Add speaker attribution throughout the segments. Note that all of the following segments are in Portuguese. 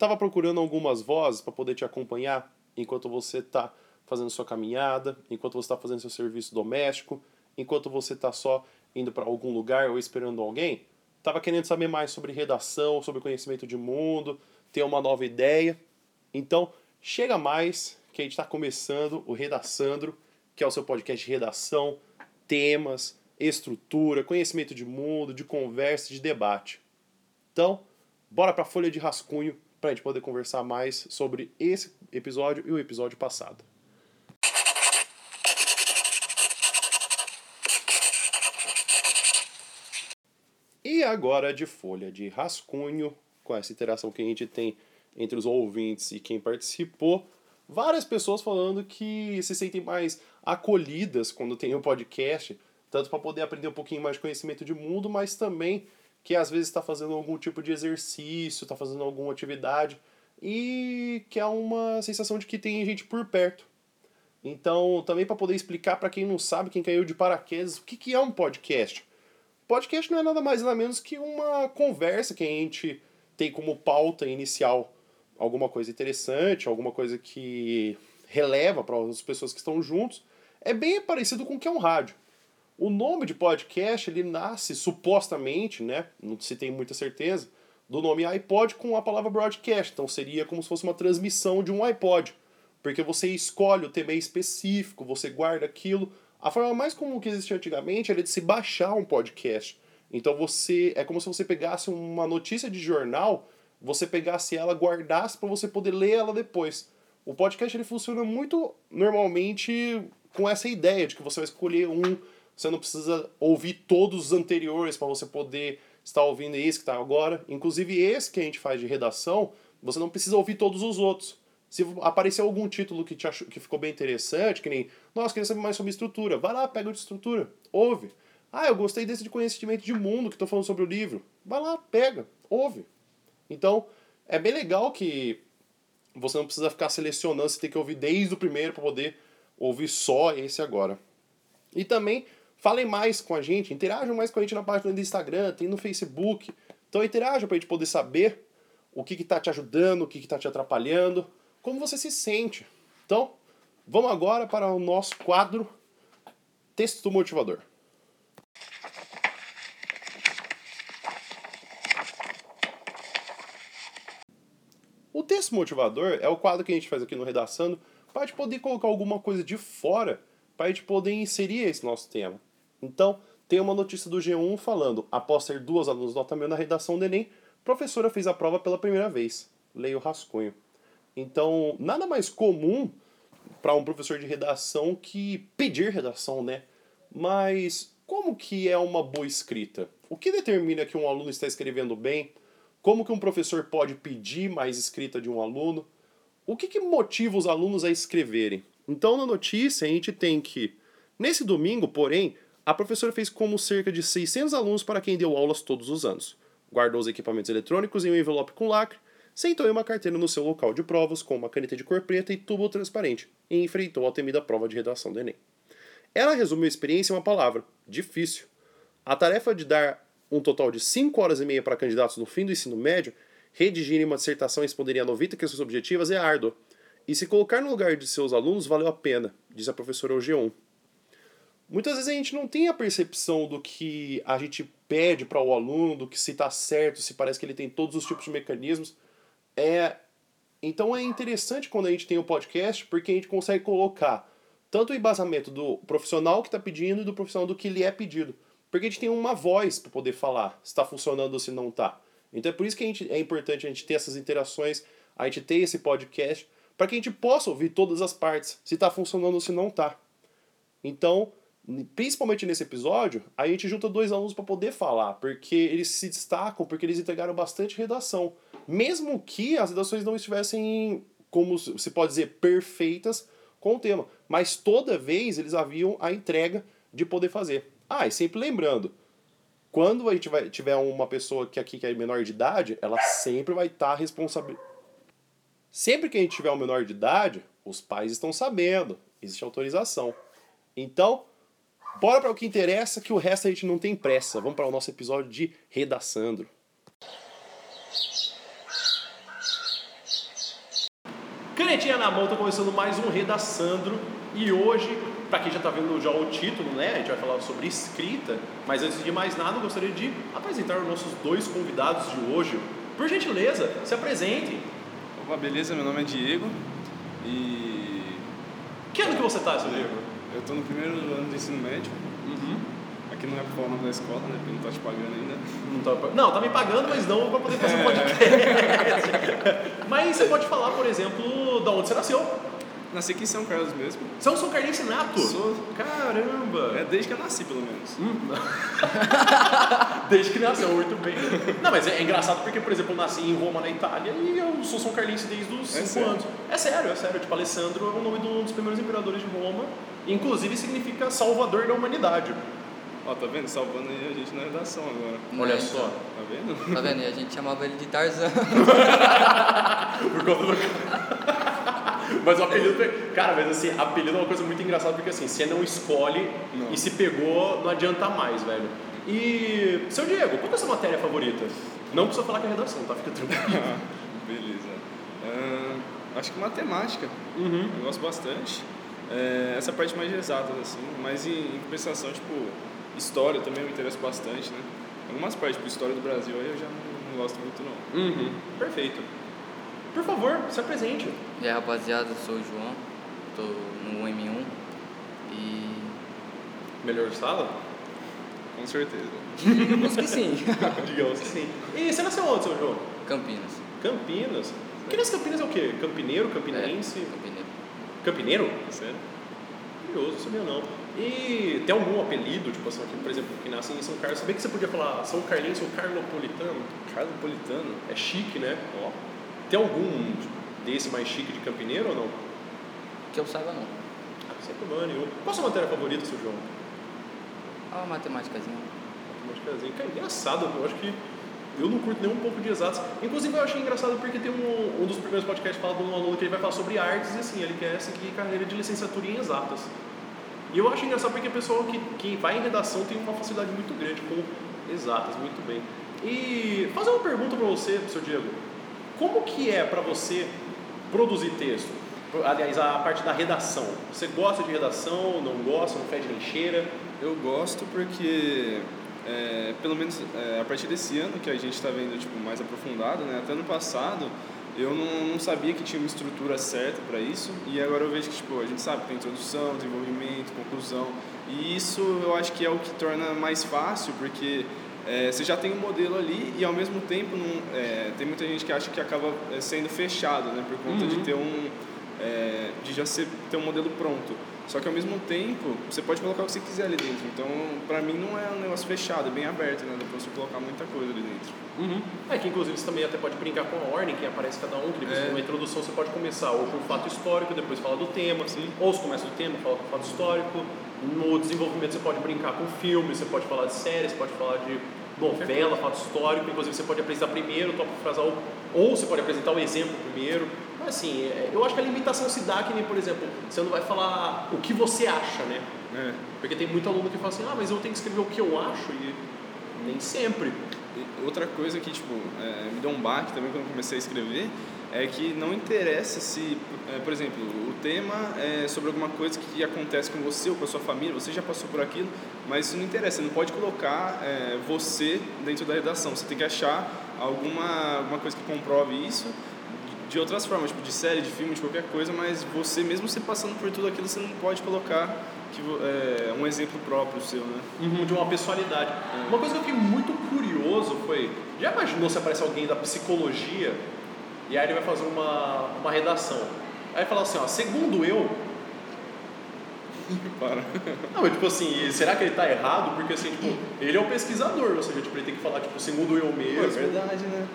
Speaker 1: Tava procurando algumas vozes para poder te acompanhar enquanto você está fazendo sua caminhada, enquanto você está fazendo seu serviço doméstico, enquanto você está só indo para algum lugar ou esperando alguém? Tava querendo saber mais sobre redação, sobre conhecimento de mundo, ter uma nova ideia. Então, chega mais que a gente está começando o Redaçandro, que é o seu podcast de redação, temas, estrutura, conhecimento de mundo, de conversa, de debate. Então, bora para a folha de rascunho para a gente poder conversar mais sobre esse episódio e o episódio passado. E agora de folha de rascunho, com essa interação que a gente tem entre os ouvintes e quem participou, várias pessoas falando que se sentem mais acolhidas quando tem o um podcast, tanto para poder aprender um pouquinho mais de conhecimento de mundo, mas também que às vezes está fazendo algum tipo de exercício, está fazendo alguma atividade e que é uma sensação de que tem gente por perto. Então, também para poder explicar para quem não sabe, quem caiu de paraquedas, o que, que é um podcast? Podcast não é nada mais nada menos que uma conversa que a gente tem como pauta inicial alguma coisa interessante, alguma coisa que releva para as pessoas que estão juntos. É bem parecido com o que é um rádio. O nome de podcast ele nasce supostamente, né, não se tem muita certeza, do nome iPod com a palavra broadcast. Então seria como se fosse uma transmissão de um iPod, porque você escolhe o tema específico, você guarda aquilo. A forma mais comum que existia antigamente era de se baixar um podcast. Então você é como se você pegasse uma notícia de jornal, você pegasse ela, guardasse para você poder ler ela depois. O podcast ele funciona muito normalmente com essa ideia de que você vai escolher um você não precisa ouvir todos os anteriores para você poder estar ouvindo esse que está agora. Inclusive, esse que a gente faz de redação, você não precisa ouvir todos os outros. Se aparecer algum título que, te achou, que ficou bem interessante, que nem, nossa, queria saber mais sobre estrutura, vai lá, pega o de estrutura, ouve. Ah, eu gostei desse de conhecimento de mundo que estou falando sobre o livro. Vai lá, pega, ouve. Então, é bem legal que você não precisa ficar selecionando, você tem que ouvir desde o primeiro para poder ouvir só esse agora. E também Falem mais com a gente, interajam mais com a gente na página do Instagram, tem no Facebook. Então interajam para a gente poder saber o que está te ajudando, o que está te atrapalhando, como você se sente. Então, vamos agora para o nosso quadro Texto Motivador. O texto motivador é o quadro que a gente faz aqui no Redaçando para a gente poder colocar alguma coisa de fora para a gente poder inserir esse nosso tema. Então, tem uma notícia do G1 falando: após ter duas alunos nota mil na redação do Enem, professora fez a prova pela primeira vez. Leio o rascunho. Então, nada mais comum para um professor de redação que pedir redação, né? Mas como que é uma boa escrita? O que determina que um aluno está escrevendo bem? Como que um professor pode pedir mais escrita de um aluno? O que, que motiva os alunos a escreverem? Então, na notícia, a gente tem que, nesse domingo, porém, a professora fez como cerca de 600 alunos para quem deu aulas todos os anos. Guardou os equipamentos eletrônicos em um envelope com lacre, sentou em uma carteira no seu local de provas com uma caneta de cor preta e tubo transparente e enfrentou a temida prova de redação do Enem. Ela resumiu a experiência em uma palavra: difícil. A tarefa de dar um total de 5 horas e meia para candidatos no fim do ensino médio, redigirem uma dissertação e responderem a 90 questões objetivas é árdua. E se colocar no lugar de seus alunos valeu a pena, diz a professora Ogeon. Muitas vezes a gente não tem a percepção do que a gente pede para o aluno, do que se está certo, se parece que ele tem todos os tipos de mecanismos. É, então é interessante quando a gente tem o um podcast, porque a gente consegue colocar tanto o embasamento do profissional que está pedindo e do profissional do que lhe é pedido. Porque a gente tem uma voz para poder falar se está funcionando ou se não está. Então é por isso que a gente, é importante a gente ter essas interações, a gente ter esse podcast, para que a gente possa ouvir todas as partes, se está funcionando ou se não está. Então, principalmente nesse episódio, a gente junta dois alunos para poder falar, porque eles se destacam, porque eles entregaram bastante redação. Mesmo que as redações não estivessem, como se pode dizer, perfeitas com o tema. Mas toda vez eles haviam a entrega de poder fazer. Ah, e sempre lembrando, quando a gente vai, tiver uma pessoa que aqui que é menor de idade, ela sempre vai estar tá responsável. Sempre que a gente tiver um menor de idade, os pais estão sabendo, existe autorização. Então, Bora para o que interessa, que o resto a gente não tem pressa. Vamos para o nosso episódio de Redaçandro. Canetinha na mão, tô começando mais um Redaçandro e hoje, para quem já tá vendo já o título, né, a gente vai falar sobre escrita, mas antes de mais nada, eu gostaria de apresentar os nossos dois convidados de hoje. Por gentileza, se apresentem.
Speaker 2: Opa, beleza? Meu nome é Diego e...
Speaker 1: Que ano que você tá, seu Diego?
Speaker 2: Eu tô no primeiro ano do ensino médio.
Speaker 1: Uhum.
Speaker 2: Aqui não é pra falar o nome da escola, né? Porque não tá te pagando ainda.
Speaker 1: Não tá, não, tá me pagando, mas não pra poder fazer um podcast. mas você pode falar, por exemplo, da onde você nasceu.
Speaker 2: Nasci aqui em São Carlos mesmo.
Speaker 1: É um São Carlense nato?
Speaker 2: Sou.
Speaker 1: Caramba!
Speaker 2: É desde que eu nasci, pelo menos.
Speaker 1: Hum. Desde que nasceu, muito bem. Não, mas é, é engraçado porque, por exemplo, eu nasci em Roma, na Itália, e eu sou São Carlense desde os 5
Speaker 2: sério?
Speaker 1: anos. É sério, é sério. Tipo, Alessandro é o nome de um dos primeiros imperadores de Roma. Inclusive significa salvador da humanidade.
Speaker 2: Ó, tá vendo? Salvando aí a gente na redação agora.
Speaker 1: Olha só.
Speaker 2: Tá vendo?
Speaker 3: Tá vendo? E a gente chamava ele de Tarzan.
Speaker 1: Por conta do. Mas o apelido. Cara, mas assim, apelido é uma coisa muito engraçada porque assim, você não escolhe
Speaker 2: Não.
Speaker 1: e se pegou, não adianta mais, velho. E. Seu Diego, qual que é a sua matéria favorita? Não precisa falar que é redação, tá? Fica tranquilo.
Speaker 2: beleza. Ah, acho que matemática.
Speaker 1: Uhum.
Speaker 2: Eu gosto bastante. É, essa parte mais de exatas, assim. Mas em, em compensação, tipo, história também me interessa bastante, né? Algumas partes, tipo, história do Brasil, aí eu já não, não gosto muito, não.
Speaker 1: Uhum. Perfeito. Por favor, se apresente.
Speaker 3: E aí, rapaziada, eu sou o João, tô no M1 e.
Speaker 1: Melhor sala?
Speaker 2: Com certeza.
Speaker 3: Digamos que sim.
Speaker 1: Digamos que sim. E você nasceu onde, seu João?
Speaker 3: Campinas.
Speaker 1: Campinas. Campinas, Campinas é o quê? Campineiro, campinense?
Speaker 3: É, Campineiro.
Speaker 1: Campineiro?
Speaker 2: Sério?
Speaker 1: Curioso, sabia não. E tem algum apelido, tipo assim, aqui, por exemplo, que nasce em São Carlos? Sabia que você podia falar São Carlense ou Carlopolitano?
Speaker 2: Carlopolitano?
Speaker 1: É chique, né? Ó. Tem algum desse mais chique de Campineiro ou não?
Speaker 3: Que eu saiba não.
Speaker 1: Ah, sempre mano. Qual a sua matéria favorita, seu João?
Speaker 3: Ah, matemáticazinha.
Speaker 1: Matemáticazinha. Cara, engraçado, eu acho que eu não curto nem um pouco de exatos. Inclusive, eu achei engraçado porque tem um, um dos primeiros podcasts que fala de um aluno que ele vai falar sobre artes e assim, ele quer seguir carreira de licenciatura em exatas. E eu acho engraçado porque a pessoa que, que vai em redação tem uma facilidade muito grande com exatas, muito bem. E fazer uma pergunta para você, seu Diego. Como que é para você produzir texto? Aliás, a parte da redação. Você gosta de redação, não gosta, não fede cheira?
Speaker 2: Eu gosto porque, é, pelo menos é, a partir desse ano que a gente está vendo tipo, mais aprofundado, né? até ano passado eu não, não sabia que tinha uma estrutura certa para isso e agora eu vejo que tipo, a gente sabe que tem introdução, desenvolvimento, conclusão e isso eu acho que é o que torna mais fácil porque é, você já tem um modelo ali e ao mesmo tempo não, é, tem muita gente que acha que acaba é, sendo fechado né? por conta de
Speaker 1: Uhum.
Speaker 2: ter um é, de já ser, ter um modelo pronto. Só que ao mesmo tempo, você pode colocar o que você quiser ali dentro. Então, pra mim não é um negócio fechado, é bem aberto, né? Dá pra você colocar muita coisa ali dentro.
Speaker 1: Uhum. É que inclusive você também até pode brincar com a ordem que aparece cada um, que depois
Speaker 2: É.
Speaker 1: numa introdução você pode começar ou com o fato histórico, depois fala do tema, ou se começa do tema, fala com o fato histórico. No desenvolvimento você pode brincar com filme, você pode falar de séries, você pode falar de novela, fato histórico, inclusive você pode apresentar primeiro o tópico frasal, ou você pode apresentar o exemplo primeiro. Mas assim, é, eu acho que a limitação se dá que nem, por exemplo, você não vai falar o que você acha, né?
Speaker 2: É.
Speaker 1: Porque tem muito aluno que fala assim, ah, mas eu tenho que escrever o que eu acho, e nem sempre.
Speaker 2: E outra coisa que, tipo, é, me deu um baque também quando eu comecei a escrever é que não interessa se, é, por exemplo, o tema é sobre alguma coisa que acontece com você ou com a sua família, você já passou por aquilo, mas isso não interessa, você não pode colocar é, você dentro da redação, você tem que achar alguma, alguma coisa que comprove isso de outras formas, tipo de série, de filme, de qualquer coisa, mas você mesmo se passando por tudo aquilo, você não pode colocar que, é, um exemplo próprio seu, né?
Speaker 1: Uhum, de uma personalidade. Uma coisa que eu fiquei muito curioso foi, já imaginou se aparece alguém da psicologia e aí ele vai fazer uma, uma redação? Aí fala assim, ó, segundo eu,
Speaker 2: Para.
Speaker 1: não, é tipo assim, será que ele tá errado? Porque assim, tipo, ele é o pesquisador, ou seja, tipo, ele tem que falar, tipo, segundo eu mesmo.
Speaker 2: Pô, é verdade, né?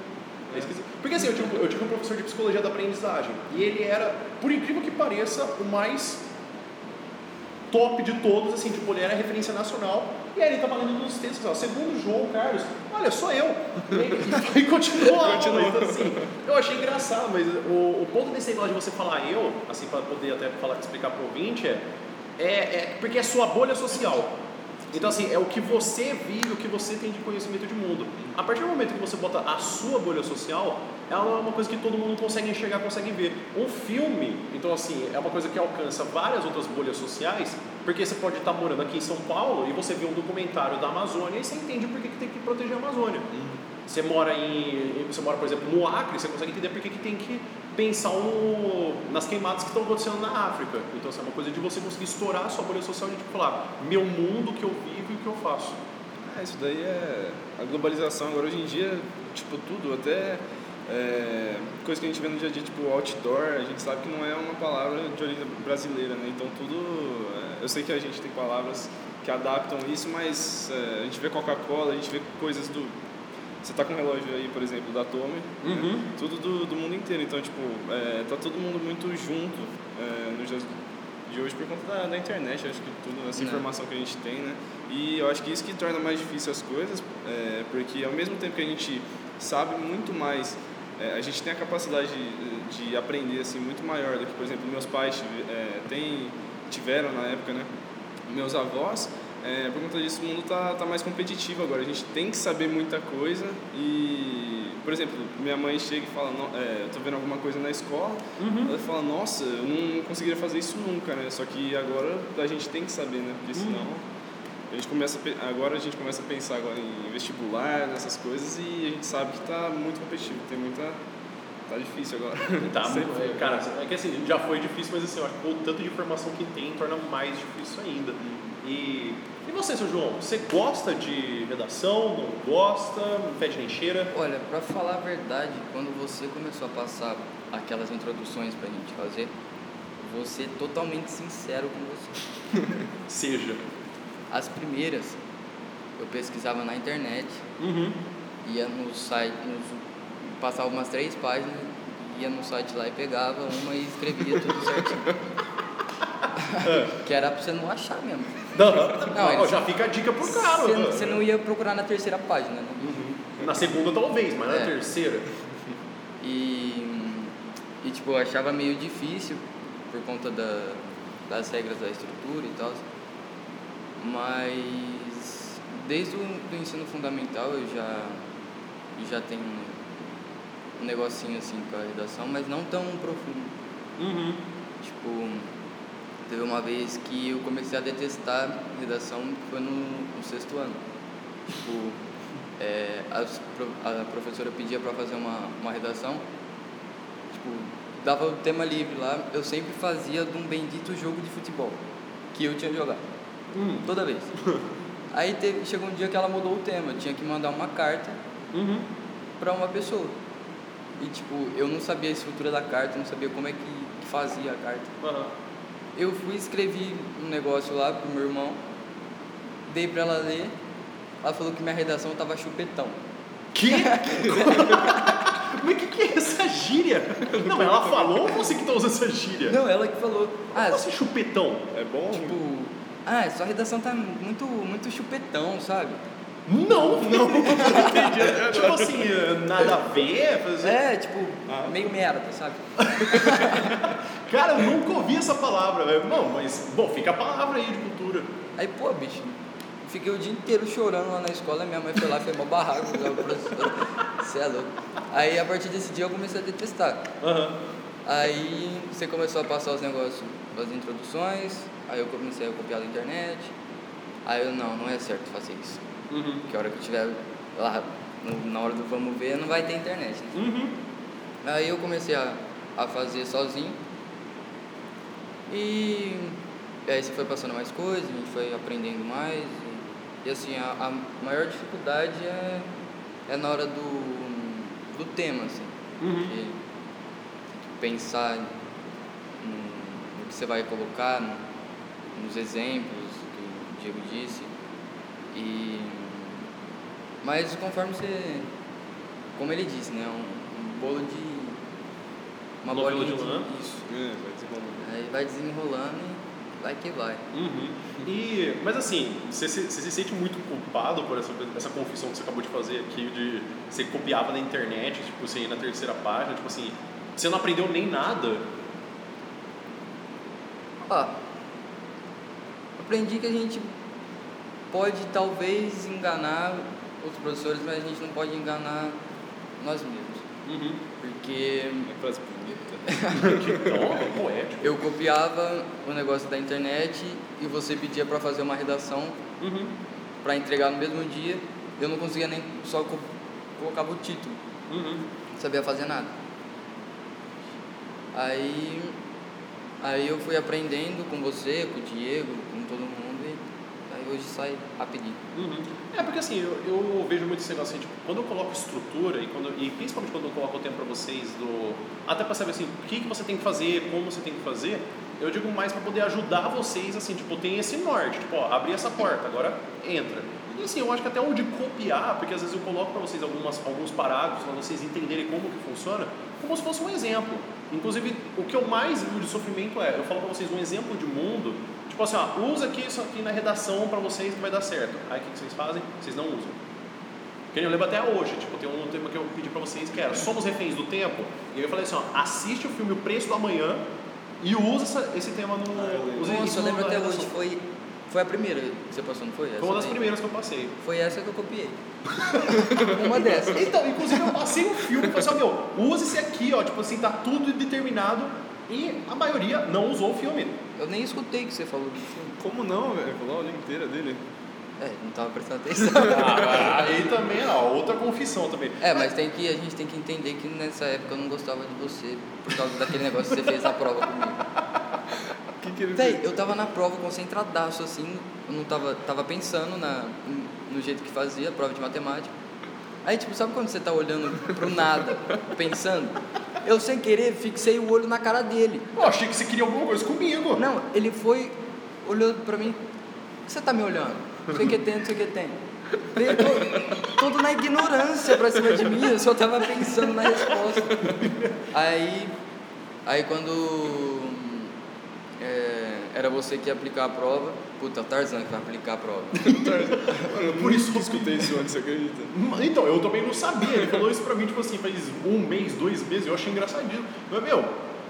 Speaker 1: É esquisito. Porque assim, eu tive, eu tive um professor de psicologia da aprendizagem e ele era, por incrível que pareça, o mais top de todos, assim, tipo, ele era referência nacional e aí ele tava lendo nos textos, ó, segundo João Carlos, olha, sou eu. E, e continuou a aula,
Speaker 2: Continuou.
Speaker 1: então, assim, eu achei engraçado, mas o, o ponto desse negócio de você falar eu, assim, para poder até falar, explicar pro ouvinte, é, é, é porque é sua bolha social. Então, assim, é o que você vive, o que você tem de conhecimento de mundo. A partir do momento que você bota a sua bolha social, ela é uma coisa que todo mundo consegue enxergar, consegue ver. Um filme, então, assim, é uma coisa que alcança várias outras bolhas sociais, porque você pode estar morando aqui em São Paulo e você vê um documentário da Amazônia e você entende por que que tem que proteger a Amazônia. Você mora em, você mora, por exemplo, no Acre, você consegue entender por que que tem que pensar o- nas queimadas que estão acontecendo na África. Então, assim, é uma coisa de você conseguir estourar a sua bolha social de tipo, falar, meu mundo, que eu vivo e o que eu faço.
Speaker 2: É, isso daí é a globalização agora hoje em dia, tipo, tudo, até é, coisa que a gente vê no dia a dia, tipo outdoor, a gente sabe que não é uma palavra de origem brasileira, né? Então tudo. é, eu sei que a gente tem palavras que adaptam isso, mas é, a gente vê Coca-Cola, a gente vê coisas do. Você tá com um relógio aí, por exemplo, da Tommy,
Speaker 1: Uhum.
Speaker 2: tudo do, do mundo inteiro. Então, tipo, é, tá todo mundo muito junto é, nos dias de hoje por conta da, da internet, acho que tudo, essa
Speaker 3: Né.
Speaker 2: informação que a gente tem, né? E eu acho que isso que torna mais difícil as coisas, é, porque ao mesmo tempo que a gente sabe muito mais, é, a gente tem a capacidade de, de aprender assim muito maior do que, por exemplo, meus pais é, têm, tiveram na época, né? Meus avós, é, por conta disso o mundo tá, tá mais competitivo agora. A gente tem que saber muita coisa e, por exemplo, minha mãe chega e fala, "Não, é, tô vendo alguma coisa na escola, ela fala, nossa, eu não conseguiria fazer isso nunca, né? Só que agora a gente tem que saber, né? Porque senão a gente começa a agora a gente começa a pensar agora em vestibular, nessas coisas e a gente sabe que tá muito competitivo, tem muita tá difícil agora.
Speaker 1: Tá,
Speaker 2: foi.
Speaker 1: cara, é que assim, já foi difícil, mas assim, eu acho que o tanto de informação que tem torna mais difícil ainda. E, e você, seu João, você gosta de redação, não gosta, não fede nem cheira?
Speaker 3: Olha, pra falar a verdade, quando você começou a passar aquelas introduções pra gente fazer, vou ser totalmente sincero com você.
Speaker 1: Seja.
Speaker 3: As primeiras, eu pesquisava na internet,
Speaker 1: Uhum.
Speaker 3: ia no site, nos- passava umas três páginas, ia no site lá e pegava uma e escrevia tudo certinho. que era pra você não achar mesmo.
Speaker 1: Não,
Speaker 3: Não, eles-
Speaker 1: já fica a dica pro cara.
Speaker 3: Você,
Speaker 1: né?
Speaker 3: você não ia procurar na terceira página, né?
Speaker 1: Na segunda talvez, mas na
Speaker 3: É.
Speaker 1: terceira.
Speaker 3: E, e tipo, eu achava meio difícil por conta da, das regras da estrutura e tal. Mas desde o do ensino fundamental eu já, eu já tenho um negocinho assim com a redação, mas não tão profundo.
Speaker 1: Uhum.
Speaker 3: Tipo, teve uma vez que eu comecei a detestar redação, que foi no, no sexto ano. Tipo, é, as a professora pedia para fazer uma, uma redação, tipo, dava o tema livre lá, eu sempre fazia de um bendito jogo de futebol que eu tinha jogado,
Speaker 1: Hum.
Speaker 3: toda vez. Aí teve, chegou um dia que ela mudou o tema, eu tinha que mandar uma carta
Speaker 1: Uhum.
Speaker 3: para uma pessoa. E tipo, eu não sabia a estrutura da carta, não sabia como é que, fazia a carta.
Speaker 1: Aham.
Speaker 3: Eu fui escrevi um negócio lá pro meu irmão, dei pra ela ler, ela falou que minha redação tava chupetão.
Speaker 1: Que? Mas o que, que é essa gíria? Não, ela falou ou você que tá usando essa gíria?
Speaker 3: Não, ela que falou. Ah,
Speaker 1: Como assim chupetão?
Speaker 2: É bom?
Speaker 3: tipo, ah, sua redação tá muito, muito chupetão, sabe?
Speaker 1: Não, não. Entendi. tipo assim, nada a ver. fazer-
Speaker 3: É, tipo,
Speaker 2: Ah.
Speaker 3: meio merda, sabe?
Speaker 1: Cara, eu nunca ouvi essa palavra. velho. Não, mas, bom, fica a palavra aí de cultura.
Speaker 3: Aí, pô, bicho, fiquei o dia inteiro chorando lá na escola, minha mãe foi lá, fez mó barraco, você é louco. Aí, a partir desse dia, eu comecei a detestar.
Speaker 1: Aham.
Speaker 3: Aí você começou a passar os negócios das introduções, aí eu comecei a copiar da internet. Aí eu, não, não é certo fazer isso.
Speaker 1: Uhum.
Speaker 3: Porque a hora que eu estiver lá, na hora do vamos ver, não vai ter internet. Né?
Speaker 1: Uhum.
Speaker 3: Aí eu comecei a, a fazer sozinho. E, e aí você foi passando mais coisas, a gente foi aprendendo mais. E, e assim, a, a maior dificuldade é, é na hora do, do tema, assim.
Speaker 1: Uhum.
Speaker 3: Que pensar no, no que você vai colocar, no- nos exemplos que o Diego disse. E, mas conforme você. Como ele disse, né? Um, um bolo de. Uma
Speaker 1: Novela
Speaker 3: bolinha
Speaker 1: de lã.
Speaker 3: Isso.
Speaker 2: É, vai desenrolando.
Speaker 3: Aí vai desenrolando e vai que vai.
Speaker 1: Uhum. E, mas assim, você se, você se sente muito culpado por essa, essa confissão que você acabou de fazer aqui, de você copiava na internet, tipo, você ia na terceira página, tipo assim, você não aprendeu nem nada.
Speaker 3: Ó, aprendi que a gente pode talvez enganar outros professores, mas a gente não pode enganar nós mesmos.
Speaker 1: Uhum.
Speaker 3: Porque
Speaker 2: É frase bonita.
Speaker 1: Poético.
Speaker 3: eu copiava o negócio da internet e você pedia para fazer uma redação
Speaker 1: Uhum.
Speaker 3: para entregar no mesmo dia. Eu não conseguia nem só co colocava o título,
Speaker 1: Uhum.
Speaker 3: não sabia fazer nada. Aí, aí eu fui aprendendo com você, com o Diego, com todo mundo hoje sai rapidinho.
Speaker 1: Uhum. É porque assim, eu, eu vejo muito esse negócio assim, tipo, quando eu coloco estrutura e, quando, e principalmente quando eu coloco o tempo pra vocês, do, até pra saber assim, o que, que você tem que fazer, como você tem que fazer, eu digo mais pra poder ajudar vocês, assim, tipo, tem esse norte, tipo, ó, abrir essa porta, agora entra. E assim, eu acho que até o de copiar, porque às vezes eu coloco pra vocês algumas, alguns parágrafos, pra vocês entenderem como que funciona, como se fosse um exemplo. Inclusive, o que eu mais vivo de sofrimento é, eu falo pra vocês um exemplo de mundo, tipo assim, ó, usa aqui isso aqui na redação pra vocês que vai dar certo. Aí o que que vocês fazem? Vocês não usam. Que eu lembro até hoje, tipo, tem um tema que eu pedi pra vocês que era Somos Reféns do Tempo. E eu falei assim, ó, assiste o filme O Preço do Amanhã e usa essa- esse tema no. usa
Speaker 3: Nossa,
Speaker 1: isso
Speaker 3: eu lembro até
Speaker 1: redação.
Speaker 3: hoje, foi, foi a primeira que você passou, não foi? Essa
Speaker 1: Foi uma das
Speaker 3: daí?
Speaker 1: primeiras que eu passei.
Speaker 3: Foi essa que eu copiei. uma dessas.
Speaker 1: Então, inclusive eu passei um filme e falei assim, ó, meu, usa esse aqui, ó, tipo assim, tá tudo determinado. E a maioria não usou o filme.
Speaker 3: Eu nem escutei que você falou do filme.
Speaker 2: Como não, velho? Falou a aula inteira dele.
Speaker 3: É, não tava prestando atenção.
Speaker 1: Ah, aí também, ó, outra confissão também.
Speaker 3: É, mas tem que, a gente tem que entender que nessa época eu não gostava de você por causa daquele negócio que você fez na prova comigo.
Speaker 2: O que, que ele
Speaker 3: Véi,
Speaker 2: fez?
Speaker 3: eu tava na prova concentradaço assim, eu não tava, tava pensando na, no jeito que fazia a prova de matemática. Aí, tipo, sabe quando você tá olhando pro nada, pensando? Eu, sem querer, fixei o olho na cara dele.
Speaker 1: Eu achei que você queria alguma coisa comigo.
Speaker 3: Não, ele foi, olhou pra mim, o que você tá me olhando? Não sei o que tem, não sei o que tem. Todo na ignorância pra cima de mim, eu só tava pensando na resposta. Aí, aí quando é, era você que ia aplicar a prova, puta, Tarzan que vai aplicar a prova.
Speaker 2: Mano,
Speaker 1: Por isso
Speaker 2: que eu escutei isso antes, você acredita?
Speaker 1: Então, eu também não sabia. Ele falou isso pra mim, tipo assim, faz um mês, dois meses. Eu achei engraçadinho. Mas, meu,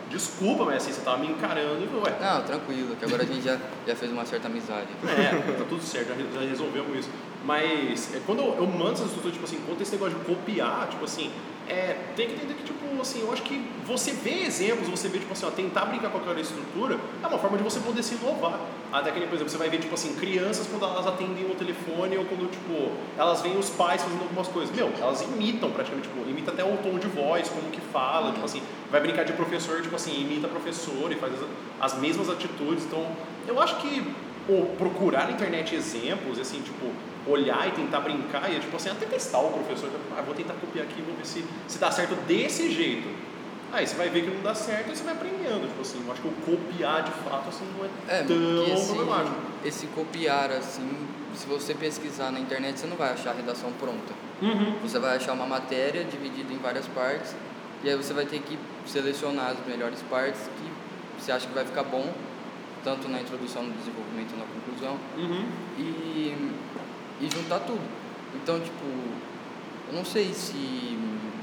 Speaker 1: desculpa, mas assim, você tava me encarando. E, ué,
Speaker 3: Não, tranquilo, que agora a gente já, já fez uma certa amizade.
Speaker 1: É, tá tudo certo, já, re- já resolvemos isso. Mas é, quando eu, eu mando essas estruturas, tipo assim, quanto esse negócio de copiar, tipo assim, é, tem que entender que, tipo assim, eu acho que você vê exemplos, você vê, tipo assim, ó, tentar brincar com aquela estrutura é uma forma de você poder se inovar. Até que, por exemplo, você vai ver, tipo assim, crianças quando elas atendem o telefone ou quando, tipo, elas veem os pais fazendo algumas coisas. Meu, elas imitam praticamente, tipo, imita até o tom de voz, como que fala, tipo assim, vai brincar de professor, tipo assim, imita professor e faz as, as mesmas atitudes. Então, eu acho que ou procurar na internet exemplos, assim, tipo, olhar e tentar brincar, e tipo assim, até testar o professor, tipo, ah, vou tentar copiar aqui, vou ver se, se dá certo desse jeito. Aí você vai ver que não dá certo e você vai aprendendo, tipo assim, eu acho que o copiar de fato assim não é,
Speaker 3: É,
Speaker 1: tão
Speaker 3: porque assim,
Speaker 1: problemático.
Speaker 3: esse copiar assim, se você pesquisar na internet, você não vai achar a redação pronta.
Speaker 1: Uhum.
Speaker 3: Você vai achar uma matéria dividida em várias partes e aí você vai ter que selecionar as melhores partes que você acha que vai ficar bom, tanto na introdução, no desenvolvimento e na conclusão,
Speaker 1: Uhum.
Speaker 3: e, e juntar tudo. Então, tipo, eu não sei se,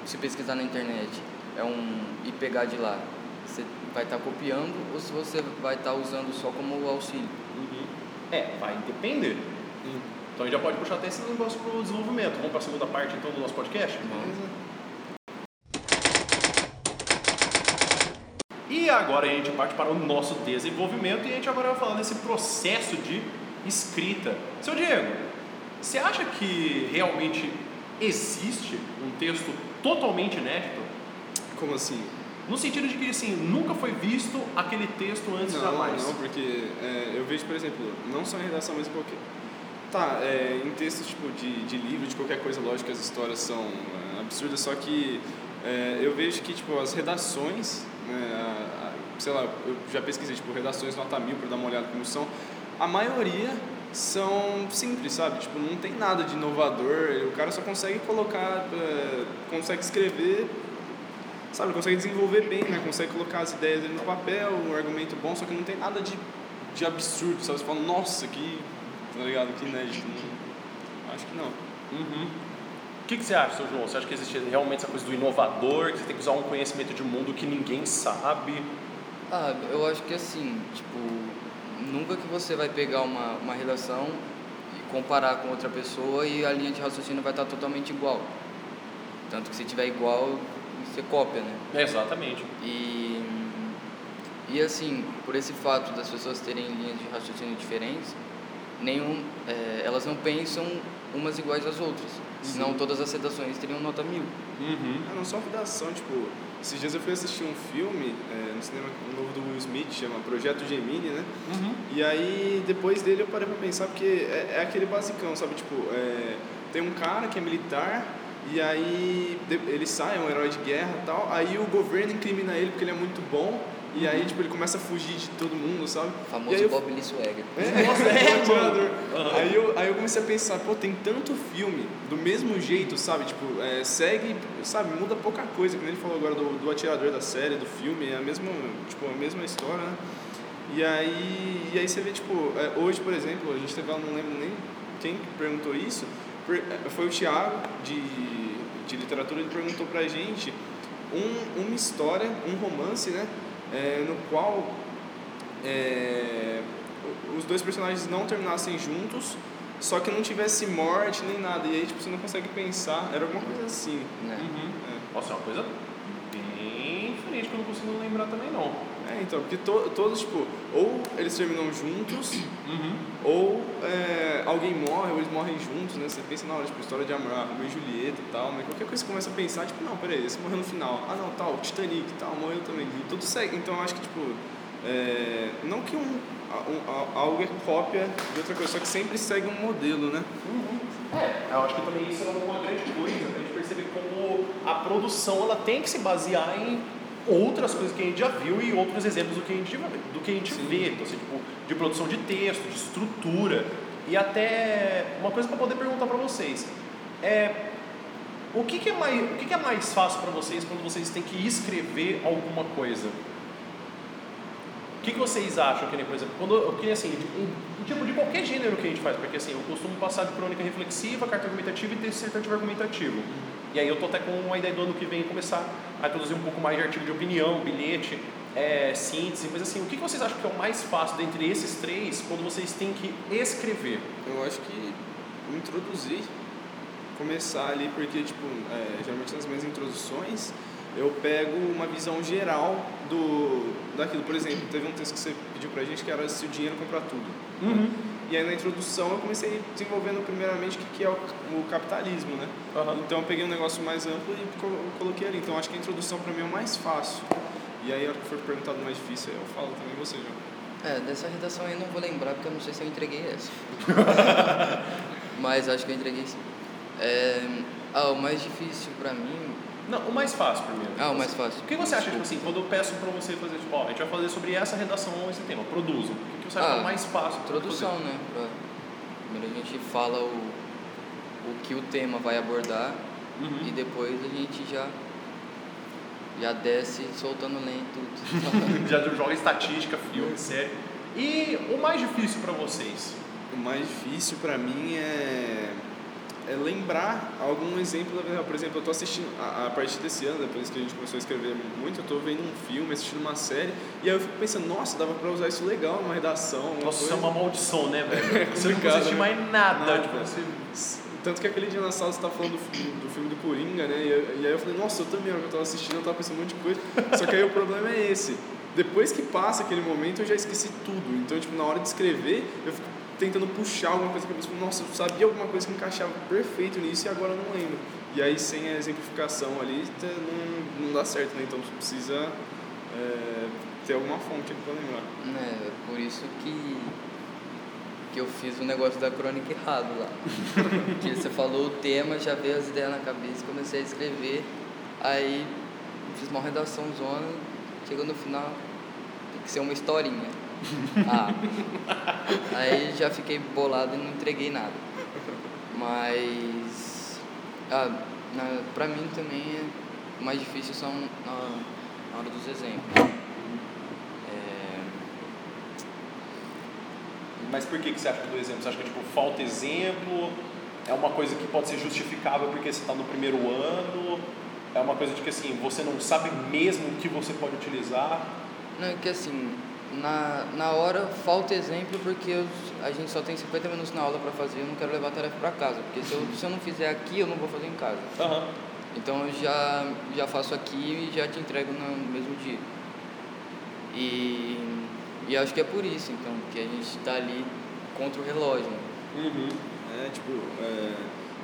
Speaker 3: se pesquisar na internet é um e pegar de lá, você vai estar copiando ou se você vai estar usando só como auxílio.
Speaker 1: Uhum. É, vai depender. Então a gente já pode puxar até esse negócio pro desenvolvimento. Vamos para a segunda parte então do nosso podcast? E agora a gente parte para o nosso desenvolvimento e a gente agora vai falar desse processo de escrita. Seu Diego, você acha que realmente existe um texto totalmente inédito?
Speaker 2: Como assim?
Speaker 1: No sentido de que assim, nunca foi visto aquele texto antes
Speaker 2: Não,
Speaker 1: jamais.
Speaker 2: não, porque é, eu vejo, por exemplo, não só em redação, mas em qualquer... Tá, é, em textos tipo de, de livro, de qualquer coisa, lógico que as histórias são é, absurdas, só que é, eu vejo que tipo, as redações, né, sei lá, eu já pesquisei tipo, redações nota mil para dar uma olhada como são, a maioria são simples, sabe? Tipo, não tem nada de inovador, o cara só consegue colocar, é, consegue escrever sabe, consegue desenvolver bem, né? Consegue colocar as ideias ali no papel, um argumento bom, só que não tem nada de, de absurdo, sabe? Você fala, nossa, que, tá ligado, que inédito. Não, acho que não.
Speaker 1: Uhum. O que, que você acha, seu João? Você acha que existe realmente essa coisa do inovador, que você tem que usar um conhecimento de mundo que ninguém sabe?
Speaker 3: Ah, eu acho que assim, tipo, nunca que você vai pegar uma, uma redação e comparar com outra pessoa e a linha de raciocínio vai estar totalmente igual. Tanto que se tiver igual, você cópia, né?
Speaker 1: Exatamente.
Speaker 3: E, e assim, por esse fato das pessoas terem linhas de raciocínio diferentes, nenhum, é, elas não pensam umas iguais às outras. Senão todas as redações teriam nota mil.
Speaker 1: Uhum.
Speaker 2: Ah, não só redação, tipo, esses dias eu fui assistir um filme é, no cinema novo do Will Smith, chama Projeto Gemini, né?
Speaker 1: Uhum.
Speaker 2: E aí, depois dele, eu parei pra pensar, porque é, é aquele basicão, sabe? Tipo, é, tem um cara que é militar, e aí ele sai, é um herói de guerra e tal, aí o governo incrimina ele porque ele é muito bom, e aí, tipo, ele começa a fugir de todo mundo, sabe?
Speaker 3: O famoso
Speaker 2: aí eu-
Speaker 3: Bob Lee Swagger.
Speaker 2: é,
Speaker 1: Nossa, é,
Speaker 2: é, atirador.
Speaker 1: mano.
Speaker 2: Aí eu, aí eu comecei a pensar, pô, tem tanto filme do mesmo jeito, sabe? Tipo, é, segue, sabe, muda pouca coisa. Como ele falou agora do, do atirador da série, do filme, é a mesma, tipo, a mesma história, né? E aí, e aí você vê, tipo, é, hoje, por exemplo, a gente teve, lá, não lembro nem quem que perguntou isso, é, foi o Thiago, de, de literatura, ele perguntou pra gente um, uma história, um romance, né? É, no qual é, os dois personagens não terminassem juntos, só que não tivesse morte nem nada. E aí, tipo, você não consegue pensar. Era alguma coisa assim.
Speaker 3: Né?
Speaker 1: Uhum.
Speaker 2: É.
Speaker 1: Nossa, é uma coisa bem diferente que eu não consigo lembrar também, não.
Speaker 2: É, então, porque to, todos, tipo, ou eles terminam juntos,
Speaker 1: Uhum.
Speaker 2: ou é, alguém morre, ou eles morrem juntos, né? Você pensa na hora, tipo, história de amor, Romeu e Julieta e tal, mas qualquer coisa você começa a pensar, tipo, não, peraí, esse morreu no final. Ah, não, tal, Titanic e tal, morreu também. E tudo segue. Então, eu acho que, tipo, é, não que um, um, algo é cópia de outra coisa, só que sempre segue um modelo, né?
Speaker 1: É, eu acho que também isso é uma grande coisa, a gente perceber como a produção ela tem que se basear em outras coisas que a gente já viu e outros exemplos do que a gente, do que a gente vê, então, assim, tipo, de produção de texto, de estrutura e até uma coisa para poder perguntar para vocês é o que, que é mais o que, que é mais fácil para vocês quando vocês têm que escrever alguma coisa? O que, que vocês acham, que nem, por exemplo, quando, queria assim, em tipo de qualquer gênero que a gente faz, porque assim, eu costumo passar de crônica reflexiva, carta argumentativa e texto dissertativo argumentativo. E aí eu tô até com a ideia do ano que vem começar a introduzir um pouco mais de artigo de opinião, bilhete, é, síntese, mas assim, o que, vocês acham que é o mais fácil dentre esses três quando vocês têm que escrever?
Speaker 2: Eu acho que introduzir, começar ali, porque, tipo, é, geralmente nas minhas introduções, eu pego uma visão geral do daquilo. Por exemplo, teve um texto que você pediu pra gente que era se o dinheiro comprar tudo. E aí na introdução eu comecei desenvolvendo primeiramente o que que é o, o capitalismo, né?
Speaker 1: Aham.
Speaker 2: Então eu peguei um negócio mais amplo e co- coloquei ali. Então acho que a introdução pra mim é o mais fácil. E aí a hora que for perguntado mais difícil, eu falo também você, João.
Speaker 3: É, dessa redação aí eu não vou lembrar porque eu não sei se eu entreguei essa. Mas acho que eu entreguei sim. É, ah, o mais difícil pra mim.
Speaker 1: Não, o mais fácil primeiro.
Speaker 3: Ah, o mais fácil.
Speaker 1: O que você acha, tipo assim, quando eu peço pra você fazer, tipo, ó, a gente vai fazer sobre essa redação, esse tema, produzo. O que que você acha que é o
Speaker 3: Ah,
Speaker 1: mais fácil?
Speaker 3: Introdução,
Speaker 1: fazer?
Speaker 3: né? Pra, primeiro a gente fala o, o que o tema vai abordar
Speaker 1: Uhum.
Speaker 3: e depois a gente já, já desce soltando lento.
Speaker 1: Já joga estatística, filme, série. E o mais difícil pra vocês?
Speaker 2: O mais difícil pra mim é, é lembrar algum exemplo da vida real. Por exemplo, eu tô assistindo, a, a partir desse ano, depois que a gente começou a escrever muito, eu tô vendo um filme, assistindo uma série, e aí eu fico pensando, nossa, dava pra usar isso legal numa redação.
Speaker 1: Nossa, isso é
Speaker 2: coisa.
Speaker 1: uma maldição, né, velho? Você não assiste
Speaker 2: né?
Speaker 1: mais nada.
Speaker 2: Nada.
Speaker 1: Tipo, você...
Speaker 2: Tanto que aquele dia na sala você tá falando do filme do, filme do Coringa, né? E, eu- e aí eu falei, nossa, eu também, na hora que eu tava assistindo, eu tava pensando um monte de coisa. Só que aí o problema é esse. Depois que passa aquele momento, eu já esqueci tudo. Então, tipo, na hora de escrever, eu fico tentando puxar alguma coisa que eu nossa, eu sabia alguma coisa que encaixava perfeito nisso e agora eu não lembro. E aí, sem a exemplificação ali, tá- não, não dá certo, né? Então, você precisa é, ter alguma fonte pra lembrar.
Speaker 3: né? Por isso que, que eu fiz o negócio da crônica errado lá. que você falou o tema, já veio as ideias na cabeça, comecei a escrever, aí fiz uma redação zona, chegou no final, tem que ser uma historinha. Ah. Aí já fiquei bolado e não entreguei nada. Mas ah, na, pra mim também é, mais difícil são na, na hora dos exemplos. É,
Speaker 1: Mas por que, que você acha que do exemplo? Você acha que tipo, falta exemplo? É uma coisa que pode ser justificável porque você está no primeiro ano? É uma coisa de que assim, você não sabe mesmo o que você pode utilizar?
Speaker 3: Não, é que assim, na, na hora falta exemplo porque eu, a gente só tem 50 minutos na aula para fazer, eu não quero levar a tarefa para casa, porque se eu, se eu não fizer aqui, eu não vou fazer em casa.
Speaker 1: Aham.
Speaker 3: Então eu já, já faço aqui e já te entrego no mesmo dia. E, e acho que é por isso, então, que a gente está ali contra o relógio. né?
Speaker 1: Uhum.
Speaker 2: É, tipo, é,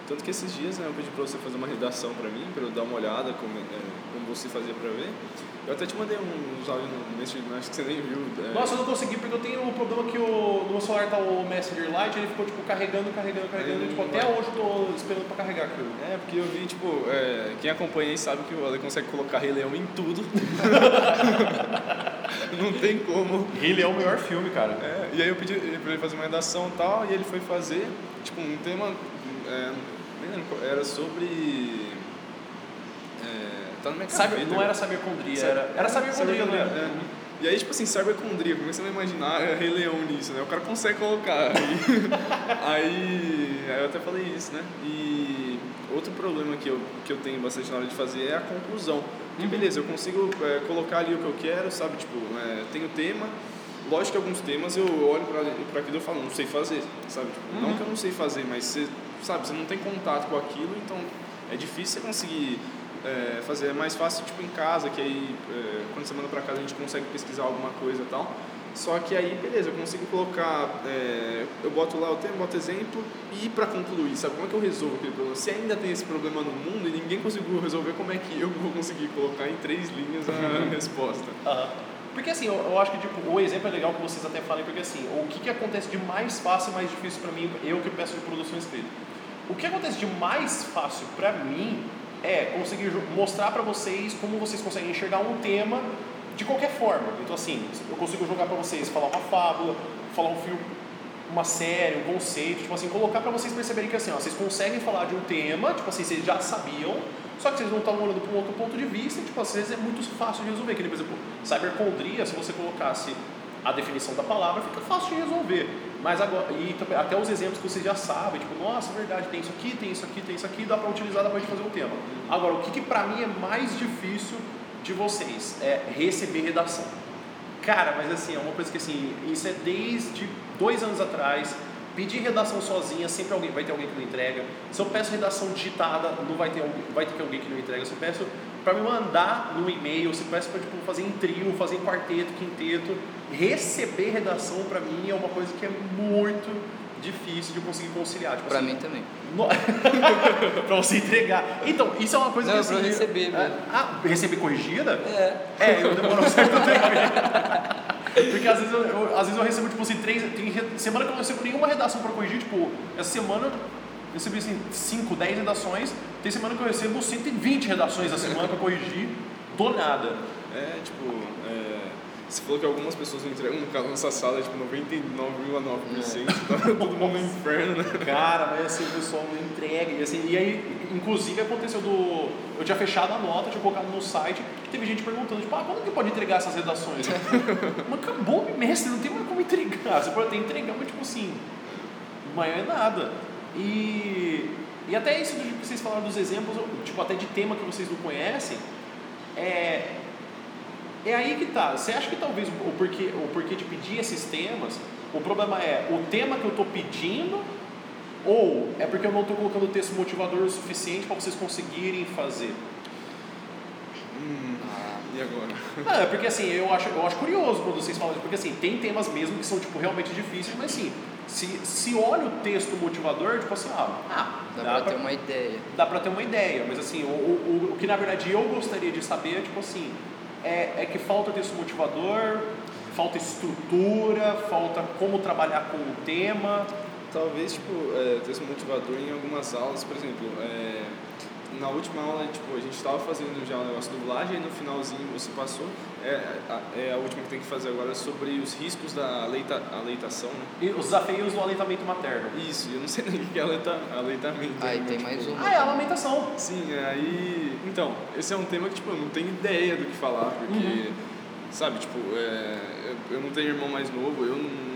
Speaker 2: tanto que esses dias né, eu pedi pra você fazer uma redação pra mim, pra eu dar uma olhada como, é, como você fazia pra ver. Eu até te mandei uns áudios no Messenger, acho que você nem viu. é,
Speaker 1: Nossa, eu não consegui porque eu tenho um problema que o, no meu celular tá o Messenger Lite, ele ficou tipo carregando, carregando, carregando.
Speaker 2: Ele
Speaker 1: tipo, até
Speaker 2: vai.
Speaker 1: hoje eu tô esperando pra carregar aquilo.
Speaker 2: É, porque eu vi, tipo, é, quem acompanha aí sabe que o Ale consegue colocar Rei Leão em tudo. Não tem como.
Speaker 1: Ele é o melhor filme, cara.
Speaker 2: É, e aí eu pedi pra ele fazer uma redação e tal, e ele foi fazer, tipo, um tema, é, nem lembro era sobre... É, tá na minha
Speaker 1: Cyber,
Speaker 2: cabeça.
Speaker 1: não era Cybercondria,
Speaker 2: Cyber-
Speaker 1: era, era Cybercondria, não era?
Speaker 2: é. E aí, tipo assim, cybercondria, que você vai imaginar é, Rei Leão nisso, né? O cara consegue colocar. Aí, aí, eu até falei isso, né? E outro problema que eu, que eu tenho bastante na hora de fazer é a conclusão. Porque
Speaker 1: Uhum.
Speaker 2: beleza, eu consigo é, colocar ali o que eu quero, sabe? Tipo, é, tem o tema. Lógico que alguns temas eu olho pra, pra aquilo e falo, não sei fazer, sabe? Tipo, Não
Speaker 1: Uhum.
Speaker 2: que eu não sei fazer, mas você, sabe, você não tem contato com aquilo, então é difícil você conseguir é, fazer. É mais fácil, tipo, em casa, que aí, é, quando você manda pra casa, a gente consegue pesquisar alguma coisa e tal. Só que aí, beleza, eu consigo colocar, é, eu boto lá o tema, boto exemplo e para concluir, sabe? Como é que eu resolvo aquele problema? Se ainda tem esse problema no mundo e ninguém conseguiu resolver, como é que eu vou conseguir colocar em três linhas a resposta?
Speaker 1: Aham. Porque assim, eu, eu acho que tipo, o exemplo é legal que vocês até falem, porque assim, o que, que acontece de mais fácil e mais difícil pra mim, eu que peço de produção escrita. O que acontece de mais fácil pra mim é conseguir mostrar pra vocês como vocês conseguem enxergar um tema de qualquer forma. Então assim, eu consigo jogar pra vocês, falar uma fábula, falar um filme, uma série, um conceito, tipo assim, colocar pra vocês perceberem que assim, ó, vocês conseguem falar de um tema, tipo assim, vocês já sabiam, só que vocês não estão olhando para um outro ponto de vista, e, tipo, às vezes é muito fácil de resolver. Que por exemplo, cybercondria, se você colocasse a definição da palavra, fica fácil de resolver. Mas agora, e até os exemplos que vocês já sabem, tipo, nossa, verdade, tem isso aqui, tem isso aqui, tem isso aqui, dá para utilizar, dá pra gente fazer um tema. Agora, o que, que para mim é mais difícil de vocês é receber redação. Cara, mas assim, é uma coisa que assim, isso é desde dois anos atrás. Pedir redação sozinha, sempre alguém vai ter alguém que não entrega. Se eu peço redação digitada, não vai ter vai ter alguém que não entrega. Se eu peço para me mandar no e-mail, se eu peço para tipo, fazer em trio, fazer em quarteto, quinteto, receber redação para mim é uma coisa que é muito difícil de conseguir conciliar. Tipo,
Speaker 3: Pra
Speaker 1: assim,
Speaker 3: mim também.
Speaker 1: no... pra você entregar. Então, isso é uma coisa
Speaker 3: Não,
Speaker 1: que
Speaker 3: eu
Speaker 1: assim,
Speaker 3: receber mesmo.
Speaker 1: Ah, receber corrigida?
Speaker 3: É.
Speaker 1: É, eu demoro um certo tempo. Porque às vezes eu, eu- às vezes eu recebo, tipo assim, três. Tem semana que eu não recebo nenhuma redação pra corrigir, tipo, essa semana recebi assim, 5, 10 redações. Tem semana que eu recebo 120 redações a semana pra corrigir do nada.
Speaker 2: É, tipo, é, você falou que algumas pessoas não entregam, no caso, nossa sala é tipo 99,9%, tá todo mundo no inferno, né?
Speaker 1: Cara, mas assim, o pessoal não entrega. E, assim, e aí, inclusive, aconteceu do. Eu tinha fechado a nota, tinha colocado no site, e teve gente perguntando, tipo, ah, quando que pode entregar essas redações? mas acabou o bimestre, não tem mais como entregar. Você pode até entregar, mas tipo assim, amanhã é nada. E, e até isso que vocês falaram dos exemplos, tipo, até de tema que vocês não conhecem, é. É aí que tá. Você acha que talvez o porquê, o porquê de pedir esses temas, o problema é o tema que eu estou pedindo ou é porque eu não estou colocando o texto motivador o suficiente para vocês conseguirem fazer?
Speaker 2: Hum, e agora?
Speaker 1: Ah, é porque assim, eu acho, eu acho curioso quando vocês falam isso, porque assim, tem temas mesmo que são tipo realmente difíceis, mas assim, se, se olha o texto motivador, tipo assim, ah, ah
Speaker 3: Dá, pra ter uma ideia.
Speaker 1: dá pra ter uma ideia, mas assim, o, o, o que na verdade eu gostaria de saber é tipo assim, é, é que falta texto motivador, falta estrutura, falta como trabalhar com o tema.
Speaker 2: Talvez, tipo, é, texto motivador em algumas aulas, por exemplo, é, na última aula, tipo, a gente estava fazendo já o negócio do dublagem e no finalzinho você passou, é a, é a última que tem que fazer agora sobre os riscos da aleita, aleitação, né?
Speaker 1: E os desafios do aleitamento materno.
Speaker 2: Isso, eu não sei nem o que é aleita, aleitamento.
Speaker 3: Aí
Speaker 2: né,
Speaker 3: tem
Speaker 2: tipo,
Speaker 3: mais uma.
Speaker 1: Ah, é a amamentação.
Speaker 2: Sim, aí. Então, esse é um tema que, tipo, eu não tenho ideia do que falar, porque,
Speaker 1: Uhum.
Speaker 2: sabe, tipo, é, eu, eu não tenho irmão mais novo, eu não.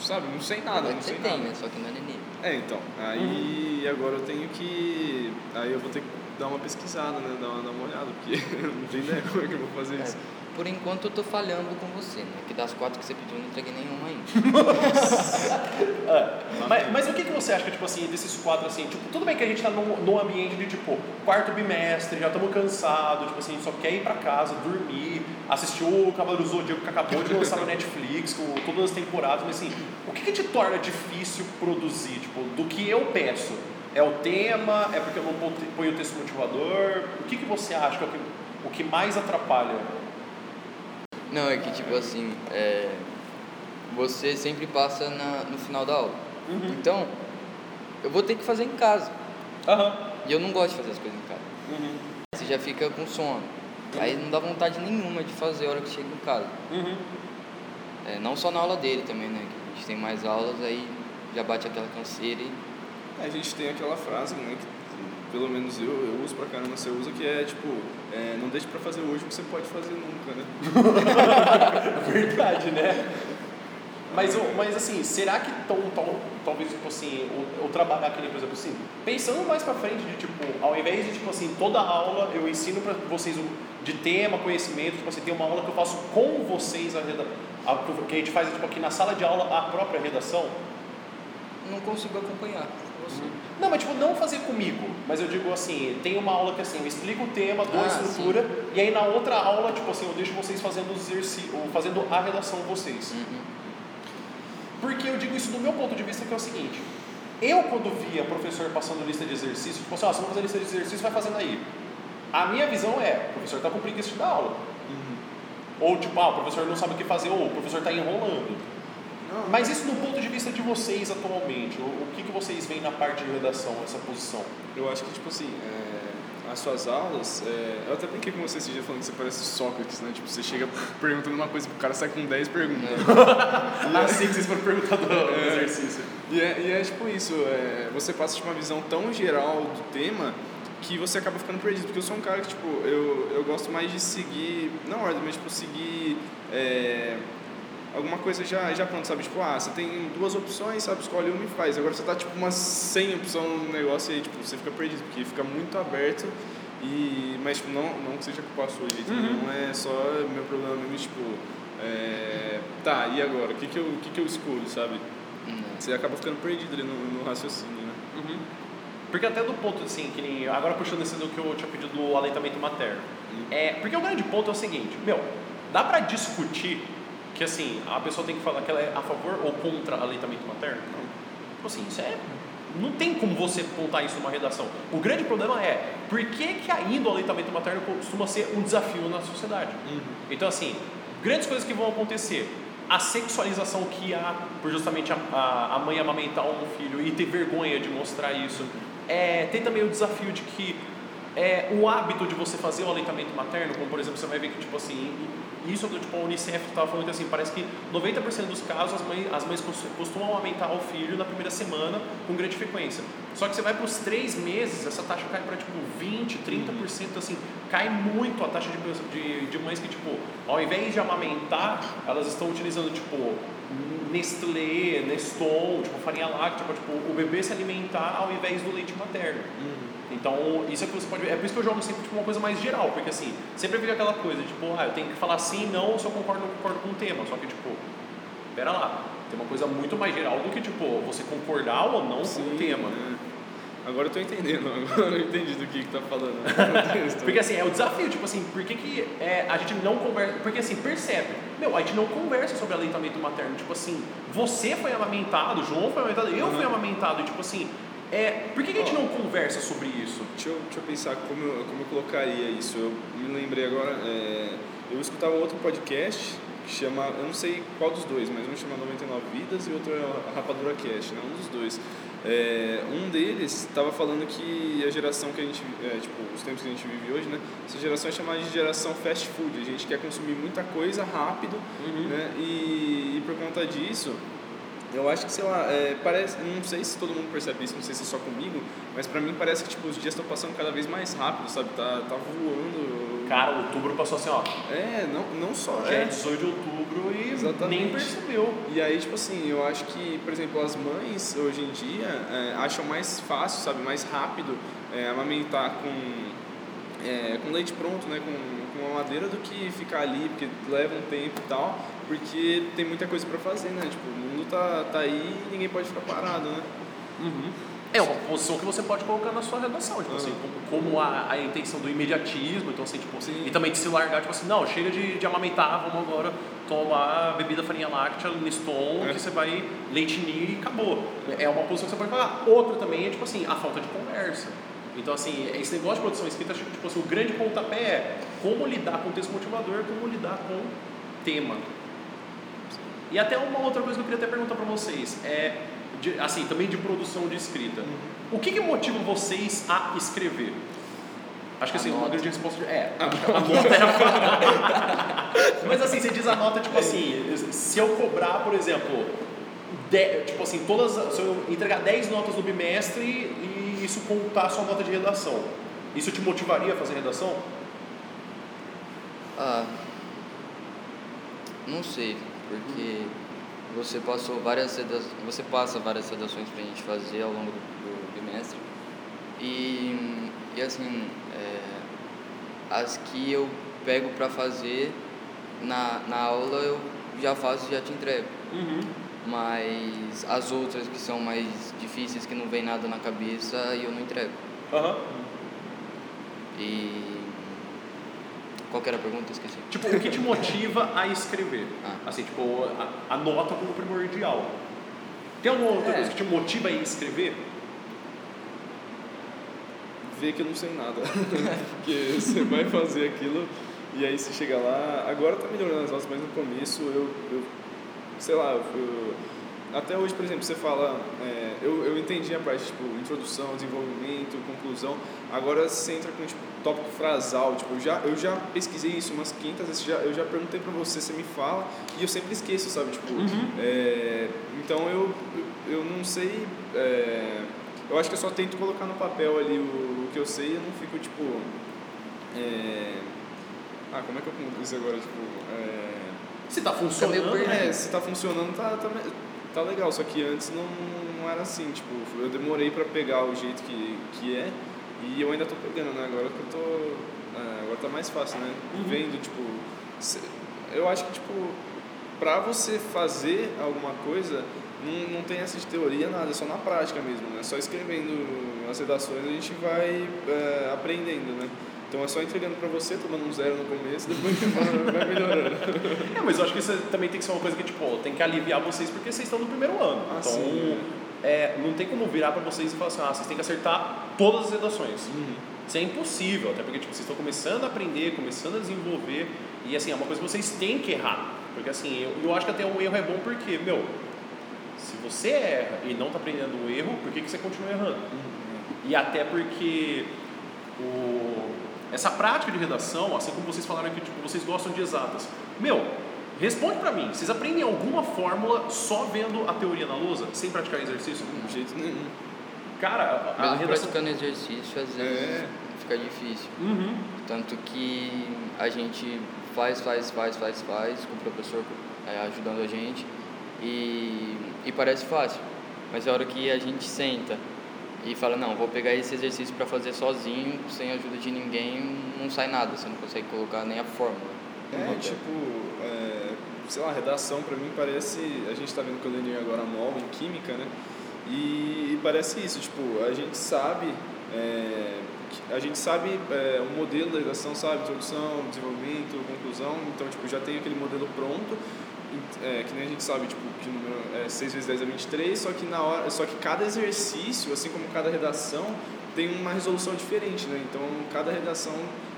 Speaker 2: Sabe, não sei nada,
Speaker 3: Agora
Speaker 2: não sei
Speaker 3: você tem,
Speaker 2: nada.
Speaker 3: né? Só que não é neném.
Speaker 2: É, então. Aí agora eu tenho que. Aí eu vou ter que dar uma pesquisada, né? Dar uma, dar uma olhada, porque não tenho ideia como é que eu vou fazer isso.
Speaker 3: Por enquanto eu tô falhando com você, né? Que das quatro que você pediu, eu não entreguei nenhuma ainda.
Speaker 1: Ah, mas, mas o que, que você acha, tipo assim, desses quatro, assim, tipo, tudo bem que a gente tá num, num ambiente de, tipo, quarto bimestre, já estamos cansados, tipo assim, só quer ir pra casa, dormir, assistir o Cavaleiro do Zodíaco que acabou de lançar no Netflix, com todas as temporadas, mas assim, o que, que te torna difícil produzir, tipo, do que eu peço? É o tema? É porque eu não ponho o texto motivador? O que, que você acha que é o que, o que mais atrapalha?
Speaker 3: Não, é que tipo assim, é, você sempre passa na, no final da aula.
Speaker 1: Uhum.
Speaker 3: Então, eu vou ter que fazer em casa.
Speaker 1: Aham.
Speaker 3: E eu não gosto de fazer as coisas em casa.
Speaker 1: Uhum.
Speaker 3: Você já fica com sono. Aí não dá vontade nenhuma de fazer a hora que chega em casa.
Speaker 1: Uhum.
Speaker 3: É, não só na aula dele também, né? Que a gente tem mais aulas, aí já bate aquela canseira e.
Speaker 2: A gente tem aquela frase, né, que pelo menos eu, eu uso pra caramba, você usa, que é tipo, é, não deixe pra fazer hoje o que você pode fazer nunca, né?
Speaker 1: Verdade, né? Mas, mas assim, será que tão, tão, talvez, tipo assim, o, o trabalhar aquele, por exemplo, assim, pensando mais pra frente, de tipo, ao invés de, tipo assim, toda aula eu ensino pra vocês de tema, conhecimento, tipo assim, tem uma aula que eu faço com vocês, a, reda, a, que a gente faz, tipo, aqui na sala de aula, a própria redação.
Speaker 3: Não consigo acompanhar você.
Speaker 1: Não, mas tipo, não fazer comigo, mas eu digo assim, tem uma aula que assim, eu explico o tema, dou a
Speaker 3: Ah,
Speaker 1: estrutura, e aí na outra aula, tipo assim, eu deixo vocês fazendo os exercícios, fazendo a redação vocês.
Speaker 3: Uhum.
Speaker 1: Porque eu digo isso do meu ponto de vista, que é o seguinte: eu, quando via professor passando lista de exercícios, tipo assim, ó, você vai fazer lista de exercícios, vai fazendo aí. A minha visão é: o professor está com preguiça de dar aula. Ou tipo, ah, o professor não sabe o que fazer, ou o professor está enrolando. Mas isso do ponto de vista de vocês atualmente, o, o que, que vocês veem na parte de redação, essa posição?
Speaker 2: Eu acho que, tipo assim, é, as suas aulas, é, eu até brinquei com você esse dia falando que você parece Sócrates, né? Tipo, você chega perguntando uma coisa pro cara sai com 10 perguntas.
Speaker 1: Assim que vocês foram perguntando do exercício.
Speaker 2: E é, e é tipo isso, é, você passa tipo, uma visão tão geral do tema que você acaba ficando perdido. Porque eu sou um cara que, tipo, eu, eu gosto mais de seguir, não ordem, mas tipo, seguir é, alguma coisa já, já pronto, sabe? Tipo, ah, você tem duas opções, sabe? Escolhe uma e faz. Agora você tá tipo umas 100 opções no negócio e aí, tipo, você fica perdido, porque fica muito aberto. E, mas tipo, não, não que seja culpa sua, gente. Não é só meu problema mesmo, tipo, é, tá, e agora? O que que eu, que que eu escolho, sabe?
Speaker 3: Não.
Speaker 2: Você acaba ficando perdido ali no, no raciocínio, né?
Speaker 1: Uhum. Porque até do ponto assim, que nem, agora puxando esse do que eu tinha pedido do aleitamento materno. É, porque o grande ponto é o seguinte, meu, dá pra discutir que assim, a pessoa tem que falar que ela é a favor ou contra aleitamento materno? Não. Tipo assim, isso é. Não tem como você contar isso numa redação. O grande problema é por que, que ainda o aleitamento materno costuma ser um desafio na sociedade? Então, assim, grandes coisas que vão acontecer. A sexualização que há por justamente a, a, a mãe amamentar um filho e ter vergonha de mostrar isso. É, tem também o desafio de que é, o hábito de você fazer o aleitamento materno, como por exemplo, você vai ver que, tipo assim, isso tipo, a Unicef estava falando que assim, parece que 90% dos casos as mães, as mães cos- costumam amamentar o filho na primeira semana com grande frequência. Só que você vai para os três meses, essa taxa cai para tipo 20, 30%, assim, cai muito a taxa de, de, de mães que, tipo, ao invés de amamentar, elas estão utilizando, tipo, Nestlé, Neston, tipo, farinha láctea, tipo, o bebê se alimentar ao invés do leite materno. Então, isso é que você pode É por isso que eu jogo sempre tipo, uma coisa mais geral, porque assim, sempre fica aquela coisa, tipo, ah, eu tenho que falar sim, não, se eu concordo ou não concordo com o tema. Só que, tipo, pera lá, tem uma coisa muito mais geral do que, tipo, você concordar ou não com o tema.
Speaker 2: é. Agora eu tô entendendo, agora eu entendi do que que tá falando.
Speaker 1: Porque assim, é o desafio, tipo assim, por que, que é, a gente não conversa. Porque assim, percebe, meu, a gente não conversa sobre aleitamento materno. Tipo assim, você foi amamentado, João foi amamentado, eu fui amamentado, e tipo assim, é, por que, que a gente não conversa sobre isso?
Speaker 2: Deixa eu, deixa eu pensar como eu, como eu colocaria isso. Eu me lembrei agora, é, eu escutava outro podcast que chama, eu não sei qual dos dois, mas um chama 99 Vidas e outro é a Rapadura Cast, né? um dos dois. É, um deles estava falando que a geração que a gente, é, tipo, os tempos que a gente vive hoje, né? Essa geração é chamada de geração fast food. A gente quer consumir muita coisa rápido, né? E, e por conta disso, eu acho que, sei lá, é, parece, não sei se todo mundo percebe isso, não sei se é só comigo, mas pra mim parece que tipo, os dias estão passando cada vez mais rápido, sabe? Tá, tá voando.
Speaker 1: Cara, outubro passou assim, ó,
Speaker 2: É, não, não só.
Speaker 1: já é
Speaker 2: É,
Speaker 1: 18 de outubro e
Speaker 2: Exatamente.
Speaker 1: nem percebeu.
Speaker 2: e aí, tipo assim, eu acho que, por exemplo, as mães hoje em dia é, acham mais fácil, sabe, mais rápido é, amamentar com, é, com leite pronto, né, com, com a madeira, do que ficar ali, porque leva um tempo e tal, porque tem muita coisa para fazer, né? Tipo, o mundo tá, tá aí e ninguém pode ficar parado, né?
Speaker 1: É uma posição que você pode colocar na sua redação, tipo assim, como, como a, a intenção do imediatismo, então assim, tipo,
Speaker 2: Sim.
Speaker 1: e também de se largar, tipo assim, não, chega de, de amamentar, vamos agora tomar bebida farinha láctea, Neston,
Speaker 2: É.
Speaker 1: que você vai leitinir e acabou. É uma posição que você pode colocar. Outra também é, tipo assim, a falta de conversa. Então, assim, esse negócio de produção escrita, acho que, tipo assim, o grande pontapé é como lidar com o texto motivador, como lidar com o tema. E até uma outra coisa que eu queria até perguntar para vocês é, de- assim, também de produção de escrita. O que, que motiva vocês a escrever? Acho que assim, uma grande resposta é, a nota é a Mas assim, você diz a nota, tipo assim, se eu cobrar, por exemplo, de- tipo assim, todas, se eu entregar 10 notas no bimestre e isso contar a sua nota de redação, isso te motivaria a fazer redação?
Speaker 3: Ah, não sei, porque você passou várias você passa várias redações pra gente fazer ao longo do, do bimestre. E, e assim, é, as que eu pego pra fazer na, na aula eu já faço e já te entrego. Mas as outras que são mais difíceis, que não vem nada na cabeça, eu não entrego.
Speaker 1: Aham.
Speaker 3: E. Qual que era a pergunta? Esqueci.
Speaker 1: Tipo, o que te motiva a escrever?
Speaker 3: Ah.
Speaker 1: Assim, tipo, a, a nota como primordial. Tem alguma outra
Speaker 2: É.
Speaker 1: coisa que te motiva a escrever?
Speaker 2: ver que eu não sei nada. Porque você vai fazer aquilo e aí você chega lá. Agora tá melhorando as notas, mas no começo eu, eu sei lá, eu, eu- até hoje, por exemplo, você fala, é, eu, eu entendi a parte, tipo, introdução, desenvolvimento, conclusão. Agora você entra com, tipo, tópico frasal, tipo, eu já, eu já pesquisei isso umas 500 vezes, já, eu já perguntei pra você, você me fala, e eu sempre esqueço, sabe, tipo, é, então eu, eu não sei, é, eu acho que eu só tento colocar no papel ali o, o que eu sei e eu não fico, tipo, é, ah, como é que eu concluo isso agora, tipo, é,
Speaker 1: Se tá
Speaker 3: meio
Speaker 1: funcionando, né?
Speaker 2: é, se tá funcionando, tá, tá, tá legal. Só que antes não, não era assim, tipo, eu demorei pra pegar o jeito que, que é e eu ainda tô pegando, né? Agora que eu tô. é, agora tá mais fácil, né? Vendo, tipo. se- eu acho que, tipo, pra você fazer alguma coisa, não, não tem essa de teoria, nada, é só na prática mesmo, né? Só escrevendo as redações a gente vai é, aprendendo, né? Então é só entregando pra você, tomando um zero no começo, depois vai melhorando.
Speaker 1: É, mas eu acho que isso também tem que ser uma coisa que, tipo, tem que aliviar vocês porque vocês estão no primeiro ano.
Speaker 2: Ah,
Speaker 1: então,
Speaker 2: sim.
Speaker 1: é, não tem como virar pra vocês e falar assim, ah, vocês têm que acertar todas as redações.
Speaker 2: Uhum.
Speaker 1: Isso é impossível, até porque tipo, vocês estão começando a aprender, começando a desenvolver, e assim, é uma coisa que vocês têm que errar. Porque assim, eu, eu acho que até o erro é bom porque, meu, se você erra e não está aprendendo o erro, por que, que você continua errando? E até porque o, essa prática de redação, assim como vocês falaram que tipo, vocês gostam de exatas, meu, responde pra mim, vocês aprendem alguma fórmula só vendo a teoria na lousa, sem praticar exercício?
Speaker 2: De jeito nenhum.
Speaker 1: Cara, a, a redação...
Speaker 3: praticando exercício, às vezes
Speaker 2: É.
Speaker 3: fica difícil.
Speaker 1: Uhum.
Speaker 3: Tanto que a gente faz, faz, faz, faz, faz, com o professor é, ajudando a gente e, e parece fácil. Mas a hora que a gente senta e fala, não, vou pegar esse exercício para fazer sozinho, sem a ajuda de ninguém, não sai nada, você não consegue colocar nem a fórmula.
Speaker 2: É, tipo, é, sei lá, redação pra mim parece. A gente tá vendo que eu agora MOL em Química, né? E, e parece isso, tipo, a gente sabe. é, a gente sabe é, o modelo da redação, sabe? Introdução, desenvolvimento, conclusão. Então, tipo, já tem aquele modelo pronto. É, que nem a gente sabe, tipo, que o número é 6 vezes 10 é 23, só que na hora, só que cada exercício, assim como cada redação, tem uma resolução diferente, né? Então, cada redação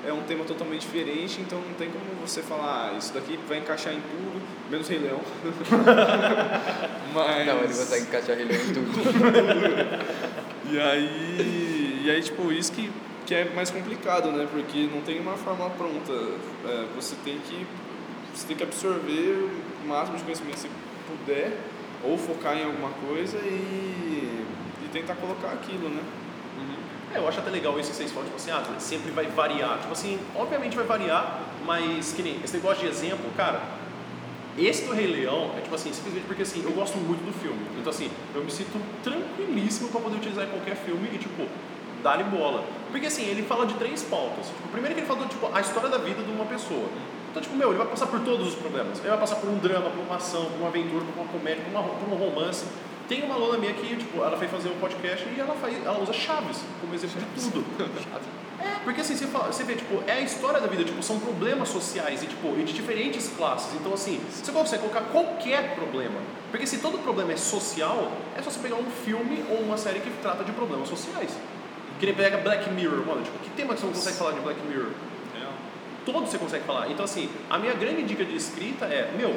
Speaker 2: é um tema totalmente diferente, então não tem como você falar, ah, isso daqui vai encaixar em tudo, menos Rei Leão. Mas...
Speaker 3: Não, ele consegue encaixar ele em tudo.
Speaker 2: E aí, e aí tipo, isso que, que é mais complicado, né? Porque não tem uma fórmula pronta. É, você tem que você tem que absorver o máximo de conhecimento que puder, ou focar em alguma coisa e, e tentar colocar aquilo, né?
Speaker 1: É, eu acho até legal isso que vocês falam, tipo assim, ah, sempre vai variar. Tipo assim, obviamente vai variar, mas que nem esse negócio de exemplo, cara, esse do Rei Leão é tipo assim, simplesmente porque assim, eu gosto muito do filme. Então assim, eu me sinto tranquilíssimo pra poder utilizar em qualquer filme e tipo, dá-lhe bola. Porque assim, ele fala de três pautas. Tipo, primeiro que ele falou, tipo, a história da vida de uma pessoa. Então, tipo, meu, ele vai passar por todos os problemas. Ele vai passar por um drama, por uma ação, por uma aventura, por uma comédia, por, uma, por um romance. Tem uma aluna minha que, tipo, ela foi fazer um podcast e ela, faz, ela usa Chaves como exemplo de tudo. É, porque assim, você, fala, você vê, tipo, é a história da vida, tipo, são problemas sociais e, tipo, e de diferentes classes. Então, assim, você consegue colocar qualquer problema. Porque se todo problema é social, é só você pegar um filme ou uma série que trata de problemas sociais. Que nem pega Black Mirror, mano, tipo, que tema que você não consegue falar de Black Mirror? Todos você consegue falar. Então, assim, a minha grande dica de escrita é, meu,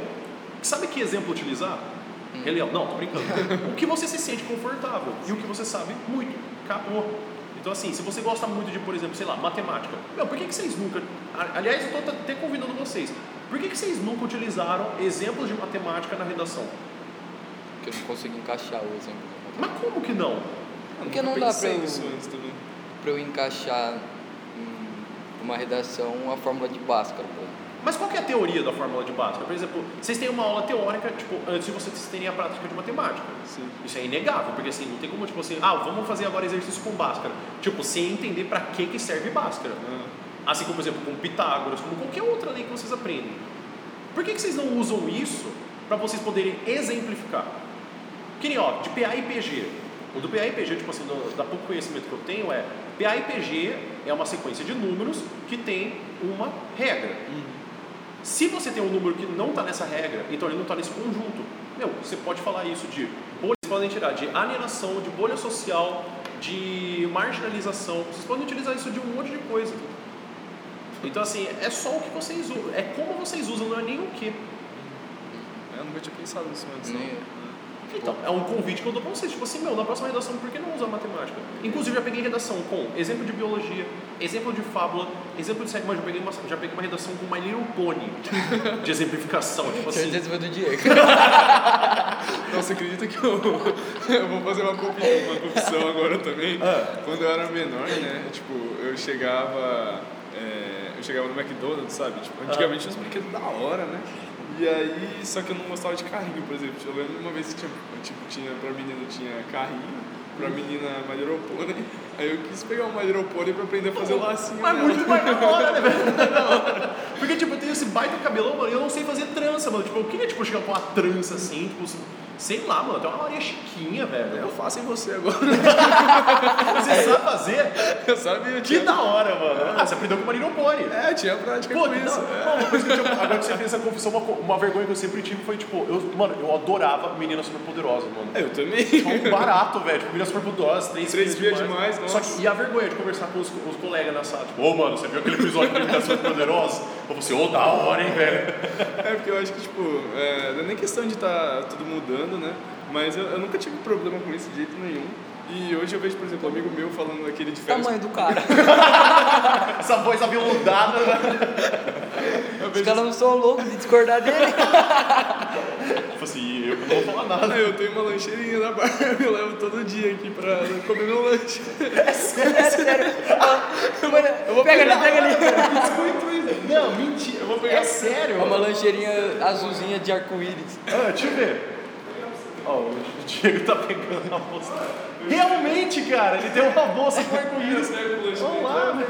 Speaker 1: sabe que exemplo utilizar? Rei Leão. Não, tô brincando. o que você se sente confortável e o que você sabe muito. Acabou. Então, assim, se você gosta muito de, por exemplo, sei lá, matemática, meu, por que, que vocês nunca. Aliás, eu tô até convidando vocês. Por que, que vocês nunca utilizaram exemplos de matemática na redação?
Speaker 3: Porque eu não consigo encaixar o exemplo.
Speaker 1: Mas como que não?
Speaker 3: Porque não dá pra eu-. Pra eu encaixar uma redação a fórmula de Bhaskara.
Speaker 1: Mas qual que é a teoria da fórmula de Bhaskara? Por exemplo, vocês têm uma aula teórica, tipo, antes de vocês terem a prática de matemática.
Speaker 2: Sim.
Speaker 1: Isso é inegável, porque assim, não tem como, tipo assim, ah, vamos fazer agora exercício com Bhaskara. Tipo, sem entender pra que que serve Bhaskara.
Speaker 2: Ah,
Speaker 1: Assim como, por exemplo, com Pitágoras, como qualquer outra lei que vocês aprendem. Por que, que vocês não usam isso para vocês poderem exemplificar? Que nem, ó, de PA e PG. O do PA e PG, tipo assim, do, da pouco conhecimento que eu tenho é, PA e PG é uma sequência de números que tem uma regra. Se você tem um número que não está nessa regra, então ele não está nesse conjunto, meu, você pode falar isso de bolha, vocês podem tirar de alienação, de bolha social, de marginalização, vocês podem utilizar isso de um monte de coisa. Então assim, é só o que vocês usam, é como vocês usam, não é nem o que.
Speaker 2: eu nunca tinha pensado nisso antes. Não.
Speaker 1: Então, é um convite que eu dou pra vocês, tipo assim, meu, na próxima redação, por que não usar matemática? Inclusive, já peguei redação com exemplo de biologia, exemplo de fábula, exemplo de série, mas já peguei uma, já peguei uma redação com My Little Pony, de exemplificação, tipo assim.
Speaker 3: Certeza foi do Diego.
Speaker 2: Nossa, acredita que eu, eu vou fazer uma confissão, uma confissão agora também?
Speaker 1: Ah.
Speaker 2: Quando eu era menor, né? Tipo, eu chegava. é, eu chegava no McDonald's, sabe? Tipo, antigamente tinha uns brinquedos da hora, né? E aí, só que eu não gostava de carrinho, por exemplo. Eu lembro uma vez que tinha, tipo, tinha pra menino tinha carrinho, pra menina My Little Pony. Aí eu quis pegar uma My Little Pony pra aprender a fazer o lacinho.
Speaker 1: Mas
Speaker 2: nela.
Speaker 1: muito mais da hora, né, velho? Porque, tipo, eu tenho esse baita cabelão, mano, e eu não sei fazer trança, mano. Tipo, eu queria, tipo, chegar com uma trança assim, tipo, sei lá, mano, tem uma Maria Chiquinha, velho.
Speaker 2: Eu faço em você agora.
Speaker 1: Você sabe fazer?
Speaker 2: Eu sabia, eu
Speaker 1: Que
Speaker 2: tinha.
Speaker 1: da hora, mano. Ah, você aprendeu com o Marino Pony.
Speaker 2: É, tinha prática
Speaker 1: Pô,
Speaker 2: com
Speaker 1: que
Speaker 2: isso. é.
Speaker 1: Pô, uma coisa que eu tinha, agora que você fez essa confissão, uma, uma vergonha que eu sempre tive foi, tipo, eu, mano, eu adorava Meninas Superpoderosas, mano.
Speaker 2: Eu também.
Speaker 1: Tipo, barato, velho. Tipo, Meninas Superpoderosas, três,
Speaker 2: Três
Speaker 1: filhas
Speaker 2: filhas demais,
Speaker 1: Só que, e a vergonha de conversar com os, os colegas na sala, tipo, ô, mano, você viu aquele episódio de Meninas Superpoderosas? Eu falei assim, ô, da hora, hein, velho.
Speaker 2: É porque eu acho que, tipo, é, não é nem questão de estar tudo mudando, né? Mas eu, eu nunca tive problema com isso de jeito nenhum. E hoje eu vejo, por exemplo, um amigo meu falando aquele de férias.
Speaker 3: Tamanho do cara.
Speaker 1: Essa voz aveludada, né?
Speaker 3: Os caras não são loucos de discordar dele.
Speaker 1: Tipo assim, eu não vou falar nada.
Speaker 2: Ah, eu tenho uma lancheirinha na barra, eu levo todo dia aqui pra comer meu lanche.
Speaker 3: É sério. Mano, pega ali, pega ali.
Speaker 1: Não, mentira. Eu vou pegar. É sério?
Speaker 3: É uma lancheirinha azulzinha de arco-íris.
Speaker 1: Ah, deixa eu ver. Ó, o Diego tá pegando a bolsa. Realmente, cara, ele tem uma bolsa com arco-íris.
Speaker 2: o
Speaker 1: Vamos lá, velho.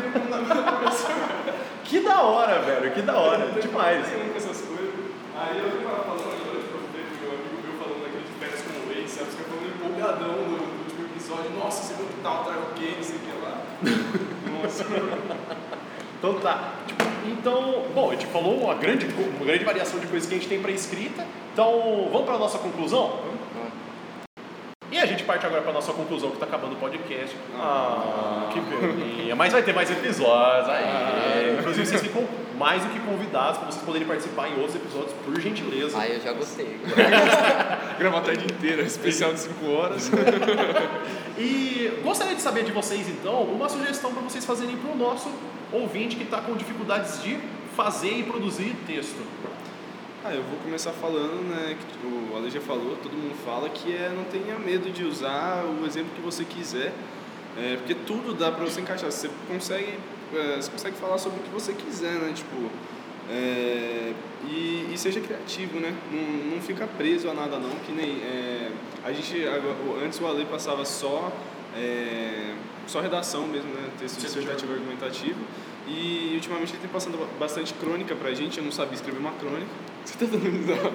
Speaker 1: Que da hora, velho, que da hora. Demais.
Speaker 2: Nenhum com essas coisas. Aí eu tava falando agora, eu vejo meu amigo meu falando daquele de férias com o Waze, sabe? Os caras falando empolgadão no, último episódio. Nossa, você viu que tal, tá ok, não sei o que lá. Nossa.
Speaker 1: Então tá. Tipo, então, bom, a gente falou uma grande, uma grande variação de coisas que a gente tem para escrita. Então, vamos para nossa conclusão? E a gente parte agora para nossa conclusão, que tá acabando o podcast. Ah, que peninha. Mas vai ter mais episódios aí. Inclusive, vocês ficam mais do que convidados para vocês poderem participar em outros episódios, por gentileza.
Speaker 3: Aí eu já gostei.
Speaker 2: Gravar a tarde inteira, especial de 5 horas.
Speaker 1: E gostaria de saber de vocês, então, uma sugestão para vocês fazerem para o nosso ouvinte que está com dificuldades de fazer e produzir texto.
Speaker 2: Ah, eu vou começar falando, né, que o Ale já falou, todo mundo fala, que é não tenha medo de usar o exemplo que você quiser, é, porque tudo dá pra você encaixar, você consegue, é, você consegue falar sobre o que você quiser, né, tipo, é, e, e seja criativo, né, não, não fica preso a nada não, que nem, é, a gente, antes o Ale passava só é, só redação mesmo, né? Texto dissertativo argumentativo. E ultimamente ele tem passando bastante crônica pra gente, eu não sabia escrever uma crônica. Você tá dando risada?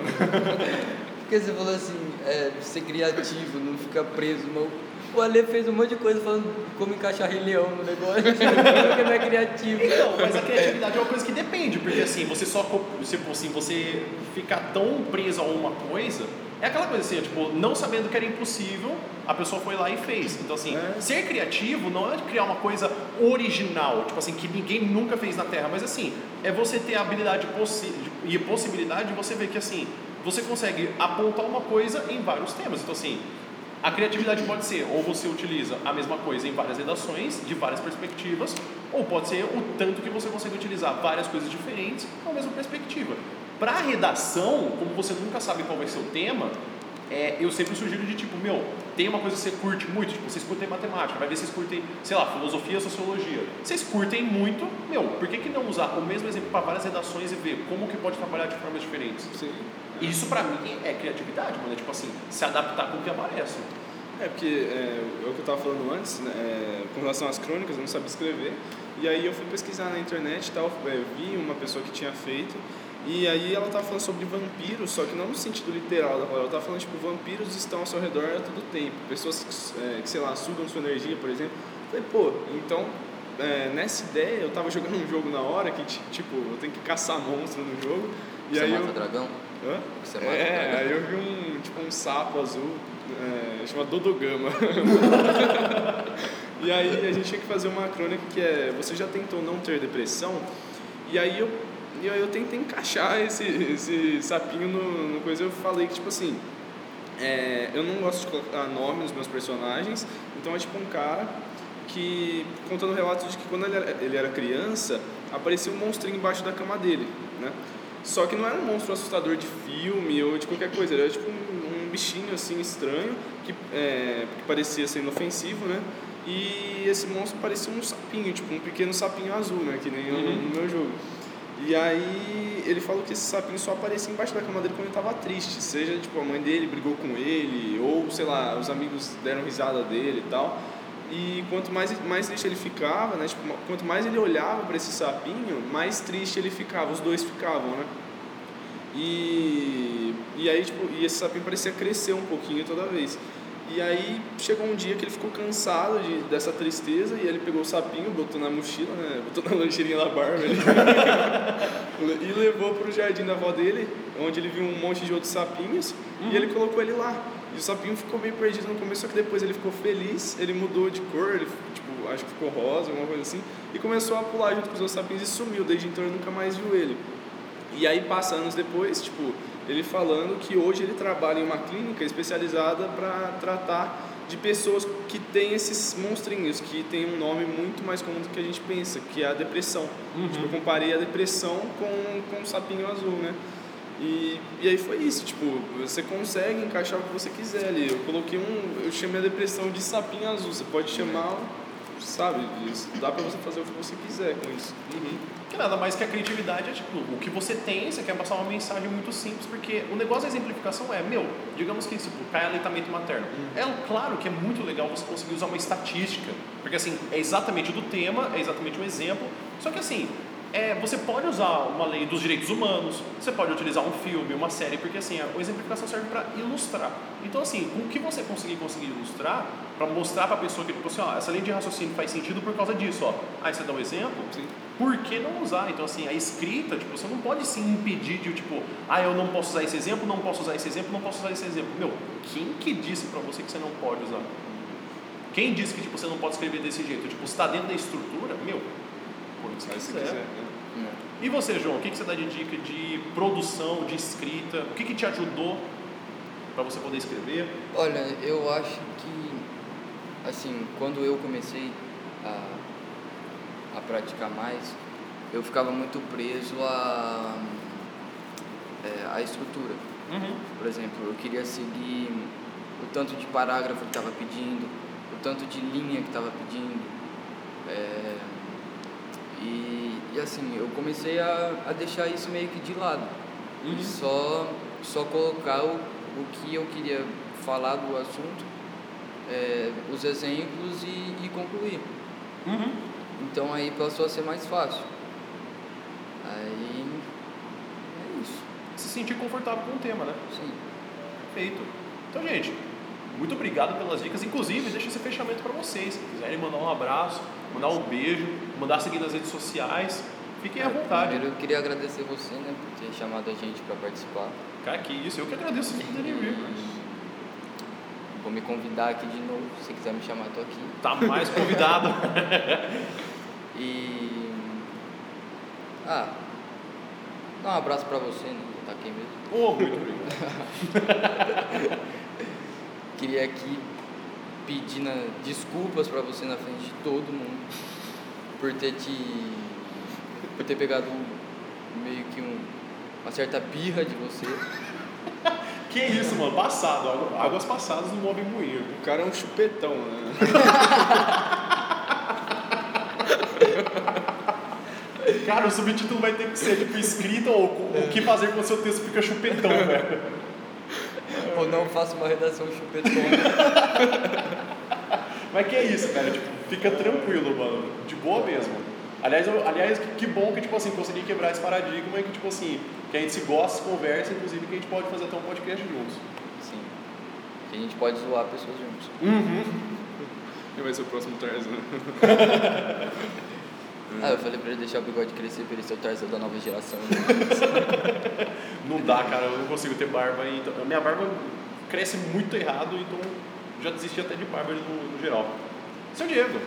Speaker 3: Porque você falou assim, é, ser criativo, não ficar preso. Não. O Ale fez um monte de coisa falando como encaixar Rei Leão no negócio, porque não é criativo.
Speaker 1: Então, mas a criatividade é uma coisa que depende, porque assim, você só, tipo assim, você ficar tão preso a uma coisa, é aquela coisa assim, tipo, não sabendo que era impossível, a pessoa foi lá e fez. Então assim,
Speaker 2: É.
Speaker 1: ser criativo não é criar uma coisa original, tipo assim, que ninguém nunca fez na Terra, mas assim, é você ter a habilidade possi e possibilidade de você ver que assim, você consegue apontar uma coisa em vários temas. Então assim, a criatividade pode ser, ou você utiliza a mesma coisa em várias redações, de várias perspectivas, ou pode ser o tanto que você consegue utilizar várias coisas diferentes com a mesma perspectiva. Para redação, como você nunca sabe qual vai ser o tema, é, eu sempre sugiro de tipo, meu, tem uma coisa que você curte muito, tipo, vocês curtem matemática, vai ver se vocês curtem, sei lá, filosofia, sociologia. Vocês curtem muito, meu, por que, que não usar o mesmo exemplo para várias redações e ver como que pode trabalhar de formas diferentes?
Speaker 2: Sim.
Speaker 1: Isso pra mim é criatividade, mano, é tipo assim, se adaptar com o que aparece.
Speaker 2: É, porque é, é o que eu estava falando antes, né, é, com relação às crônicas, eu não sabia escrever. E aí eu fui pesquisar na internet e tal, é, vi uma pessoa que tinha feito. E aí ela estava falando sobre vampiros, só que não no sentido literal da palavra. Ela estava falando, tipo, vampiros estão ao seu redor a todo tempo. Pessoas que, é, sei lá, sugam sua energia, por exemplo. Eu falei, pô, então, é, nessa ideia, eu estava jogando um jogo na hora que, ti- tipo, eu tenho que caçar monstro no jogo. E
Speaker 3: Você
Speaker 2: aí
Speaker 3: mata
Speaker 2: eu...
Speaker 3: dragão?
Speaker 2: Hã?
Speaker 3: Você mata
Speaker 2: É,
Speaker 3: dragão?
Speaker 2: aí eu vi um, tipo, um sapo azul, é, chamado Dodogama. e aí a gente tinha que fazer uma crônica que é, você já tentou não ter depressão? E aí eu, e aí eu tentei encaixar esse, esse sapinho no, no coisa, eu falei que, tipo assim, é, eu não gosto de colocar nome nos meus personagens, então é tipo um cara que contando relatos de que quando ele era, ele era criança, aparecia um monstrinho embaixo da cama dele, né? Só que não era um monstro assustador de filme ou de qualquer coisa, era tipo um, um bichinho assim estranho que, é, que parecia ser inofensivo, né? E esse monstro parecia um sapinho, tipo um pequeno sapinho azul, né? Que nem eu no meu jogo. E aí ele falou que esse sapinho só aparecia embaixo da cama dele quando ele estava triste, seja tipo a mãe dele brigou com ele ou sei lá os amigos deram risada dele e tal. E quanto mais mais triste ele ficava, né? Tipo, quanto mais ele olhava para esse sapinho, mais triste ele ficava. Os dois ficavam, né? E e aí tipo e esse sapinho parecia crescer um pouquinho toda vez. E aí chegou um dia que ele ficou cansado de, dessa tristeza e ele pegou o sapinho, botou na mochila, né? botou na lancheirinha da barba e levou para o jardim da avó dele, onde ele viu um monte de outros sapinhos e ele colocou ele lá. E o sapinho ficou meio perdido no começo, só que depois ele ficou feliz, ele mudou de cor, ele, tipo, acho que ficou rosa, alguma coisa assim, e começou a pular junto com os outros sapinhos e sumiu. Desde então ele nunca mais viu ele. E aí passa anos depois, tipo, ele falando que hoje ele trabalha em uma clínica especializada para tratar de pessoas que têm esses monstrinhos, que tem um nome muito mais comum do que a gente pensa, que é a depressão. Tipo, eu comparei a depressão com, com o sapinho azul, né? E, e aí foi isso, tipo, você consegue encaixar o que você quiser ali. Eu coloquei um, eu chamei a depressão de sapinho azul, você pode chamar, sabe, isso. dá pra você fazer o que você quiser com isso.
Speaker 1: Que nada mais que a criatividade é tipo, o que você tem, você quer passar uma mensagem muito simples, porque o negócio da exemplificação é, meu, digamos que tipo, cai aleitamento materno. É claro que é muito legal você conseguir usar uma estatística, porque assim, é exatamente do tema, é exatamente um exemplo, só que assim, é, você pode usar uma lei dos direitos humanos, você pode utilizar um filme, uma série, porque assim, a exemplificação serve para ilustrar. Então assim, com o que você conseguir conseguir ilustrar, para mostrar para a pessoa que tipo assim, ó, essa linha de raciocínio faz sentido por causa disso, ó. Aí você dá um exemplo,
Speaker 2: Sim.
Speaker 1: por que não usar? Então, assim, a escrita, tipo, você não pode se impedir de, tipo, ah, eu não posso usar esse exemplo, não posso usar esse exemplo, não posso usar esse exemplo. Meu, quem que disse pra você que você não pode usar? Quem disse que, tipo, você não pode escrever desse jeito? Tipo, você tá dentro da estrutura, meu, o que
Speaker 2: se
Speaker 1: quiser.
Speaker 2: quiser. né?
Speaker 1: E você, João, o que, que você dá de dica de produção, de escrita? O que, que te ajudou pra você poder escrever?
Speaker 3: Olha, eu acho que, assim, quando eu comecei a, a praticar mais, eu ficava muito preso a, é, a estrutura. Por exemplo, eu queria seguir o tanto de parágrafo que estava pedindo, o tanto de linha que estava pedindo. é, e, e assim, eu comecei a, a deixar isso meio que de lado. E só, só colocar o, o que eu queria falar do assunto é, os exemplos e, e concluir.
Speaker 1: Uhum.
Speaker 3: Então aí passou a ser mais fácil. Aí é isso.
Speaker 1: Se sentir confortável com o tema, né?
Speaker 3: Sim.
Speaker 1: Perfeito. Então, gente, muito obrigado pelas dicas. Inclusive, deixa esse fechamento para vocês. Se quiserem mandar um abraço, mandar um beijo, mandar seguir nas redes sociais, fiquem à vontade.
Speaker 3: Primeiro eu queria agradecer você, né, por ter chamado a gente para participar.
Speaker 1: Cara, que isso. Eu que agradeço vocês poderem vir.
Speaker 3: Vou me convidar aqui de novo, se quiser me chamar, tô aqui.
Speaker 1: Tá mais convidado.
Speaker 3: E. Ah, dá um abraço pra você, né? Tá aqui mesmo.
Speaker 1: oh, muito obrigado.
Speaker 3: Queria aqui pedir na- desculpas pra você na frente de todo mundo por ter te. por ter pegado meio que um, uma certa birra de você.
Speaker 1: Que isso, mano. Passado. águ- Águas passadas não movem moinho.
Speaker 2: O cara é um chupetão, né?
Speaker 1: Cara, o subtítulo vai ter que ser tipo escrito ou o que fazer quando seu texto fica chupetão, velho.
Speaker 3: Ou não faça uma redação chupetona.
Speaker 1: Mas que é isso, cara? Tipo, fica tranquilo, mano. De boa mesmo. Aliás, eu- aliás, que- que bom que, tipo assim, consegui quebrar esse paradigma e que, tipo assim, que a gente se gosta, se conversa, inclusive que a gente pode fazer até um podcast juntos.
Speaker 3: Sim. Que a gente pode zoar pessoas juntos.
Speaker 2: Quem vai ser o próximo Tarzan?
Speaker 3: Ah, eu falei pra ele deixar o bigode crescer pra ele ser o Tarzan da nova geração.
Speaker 1: Não dá, cara, eu não consigo ter barba. Então, a minha barba cresce muito errado, então já desisti até de barba no, no geral. Seu Diego,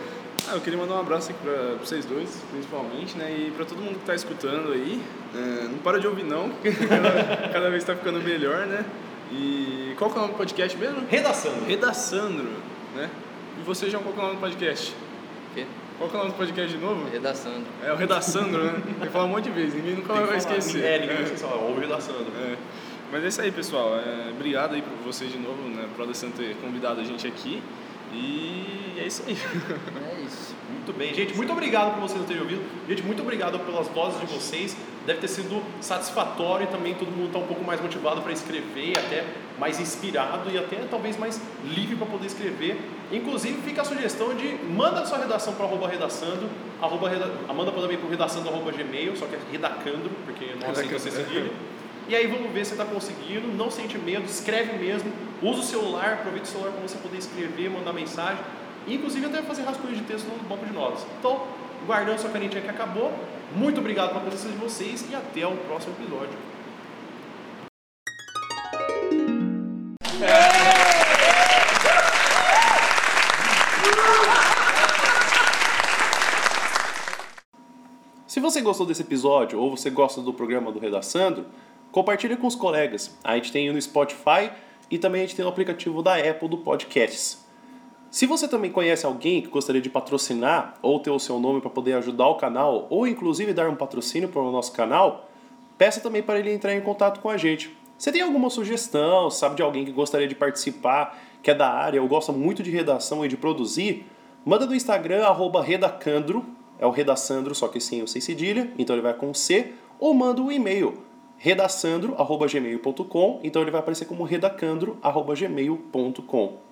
Speaker 2: Ah, eu queria mandar um abraço aqui pra vocês dois, principalmente, né? E pra todo mundo que tá escutando aí. É, não para de ouvir não, porque cada, cada vez tá ficando melhor, né? E qual que é o nome do podcast mesmo?
Speaker 1: redação.
Speaker 2: Redaçandro, né? E você, João, qual que é o nome do podcast?
Speaker 3: O quê?
Speaker 2: Qual que é o nome do podcast de novo?
Speaker 3: Redaçando.
Speaker 2: É o Redaçandro, né? Tem que falar um monte de vezes, ninguém nunca vai
Speaker 1: falar.
Speaker 2: esquecer.
Speaker 1: É, ninguém vai esquecer. ó, Ouve redação.
Speaker 2: É. Mas é isso aí, pessoal. É, obrigado aí por vocês de novo, né? Por Alessandro ter convidado a gente aqui. E é isso aí.
Speaker 3: É isso.
Speaker 1: Muito bem, gente, muito obrigado por vocês terem ouvido. Gente, muito obrigado pelas vozes de vocês. Deve ter sido satisfatório e também todo mundo está um pouco mais motivado para escrever, até mais inspirado e até talvez mais livre para poder escrever. Inclusive, fica a sugestão de manda sua redação para arroba redaçando, arroba reda, manda também para redaçando arroba gmail, só que é redacandro, porque não aceita ser cedilha. E aí vamos ver se você está conseguindo, não sente medo, escreve mesmo, usa o celular, aproveita o celular para você poder escrever, mandar mensagem, inclusive até fazer rascunho de texto no banco de notas. Então, guardando sua canetinha que acabou, muito obrigado pela presença de vocês e até o próximo episódio. Se você gostou desse episódio ou você gosta do programa do Redaçando, compartilhe com os colegas. A gente tem no Spotify e também a gente tem no aplicativo da Apple do Podcasts. Se você também conhece alguém que gostaria de patrocinar ou ter o seu nome para poder ajudar o canal ou inclusive dar um patrocínio para o nosso canal, peça também para ele entrar em contato com a gente. Você tem alguma sugestão, sabe de alguém que gostaria de participar, que é da área ou gosta muito de redação e de produzir? Manda no Instagram, arroba redacandro, é o redaçandro, só que sem o sem cedilha, então ele vai com C, ou manda um e-mail, redaçandro.gmail.com, então ele vai aparecer como redacandro.gmail.com.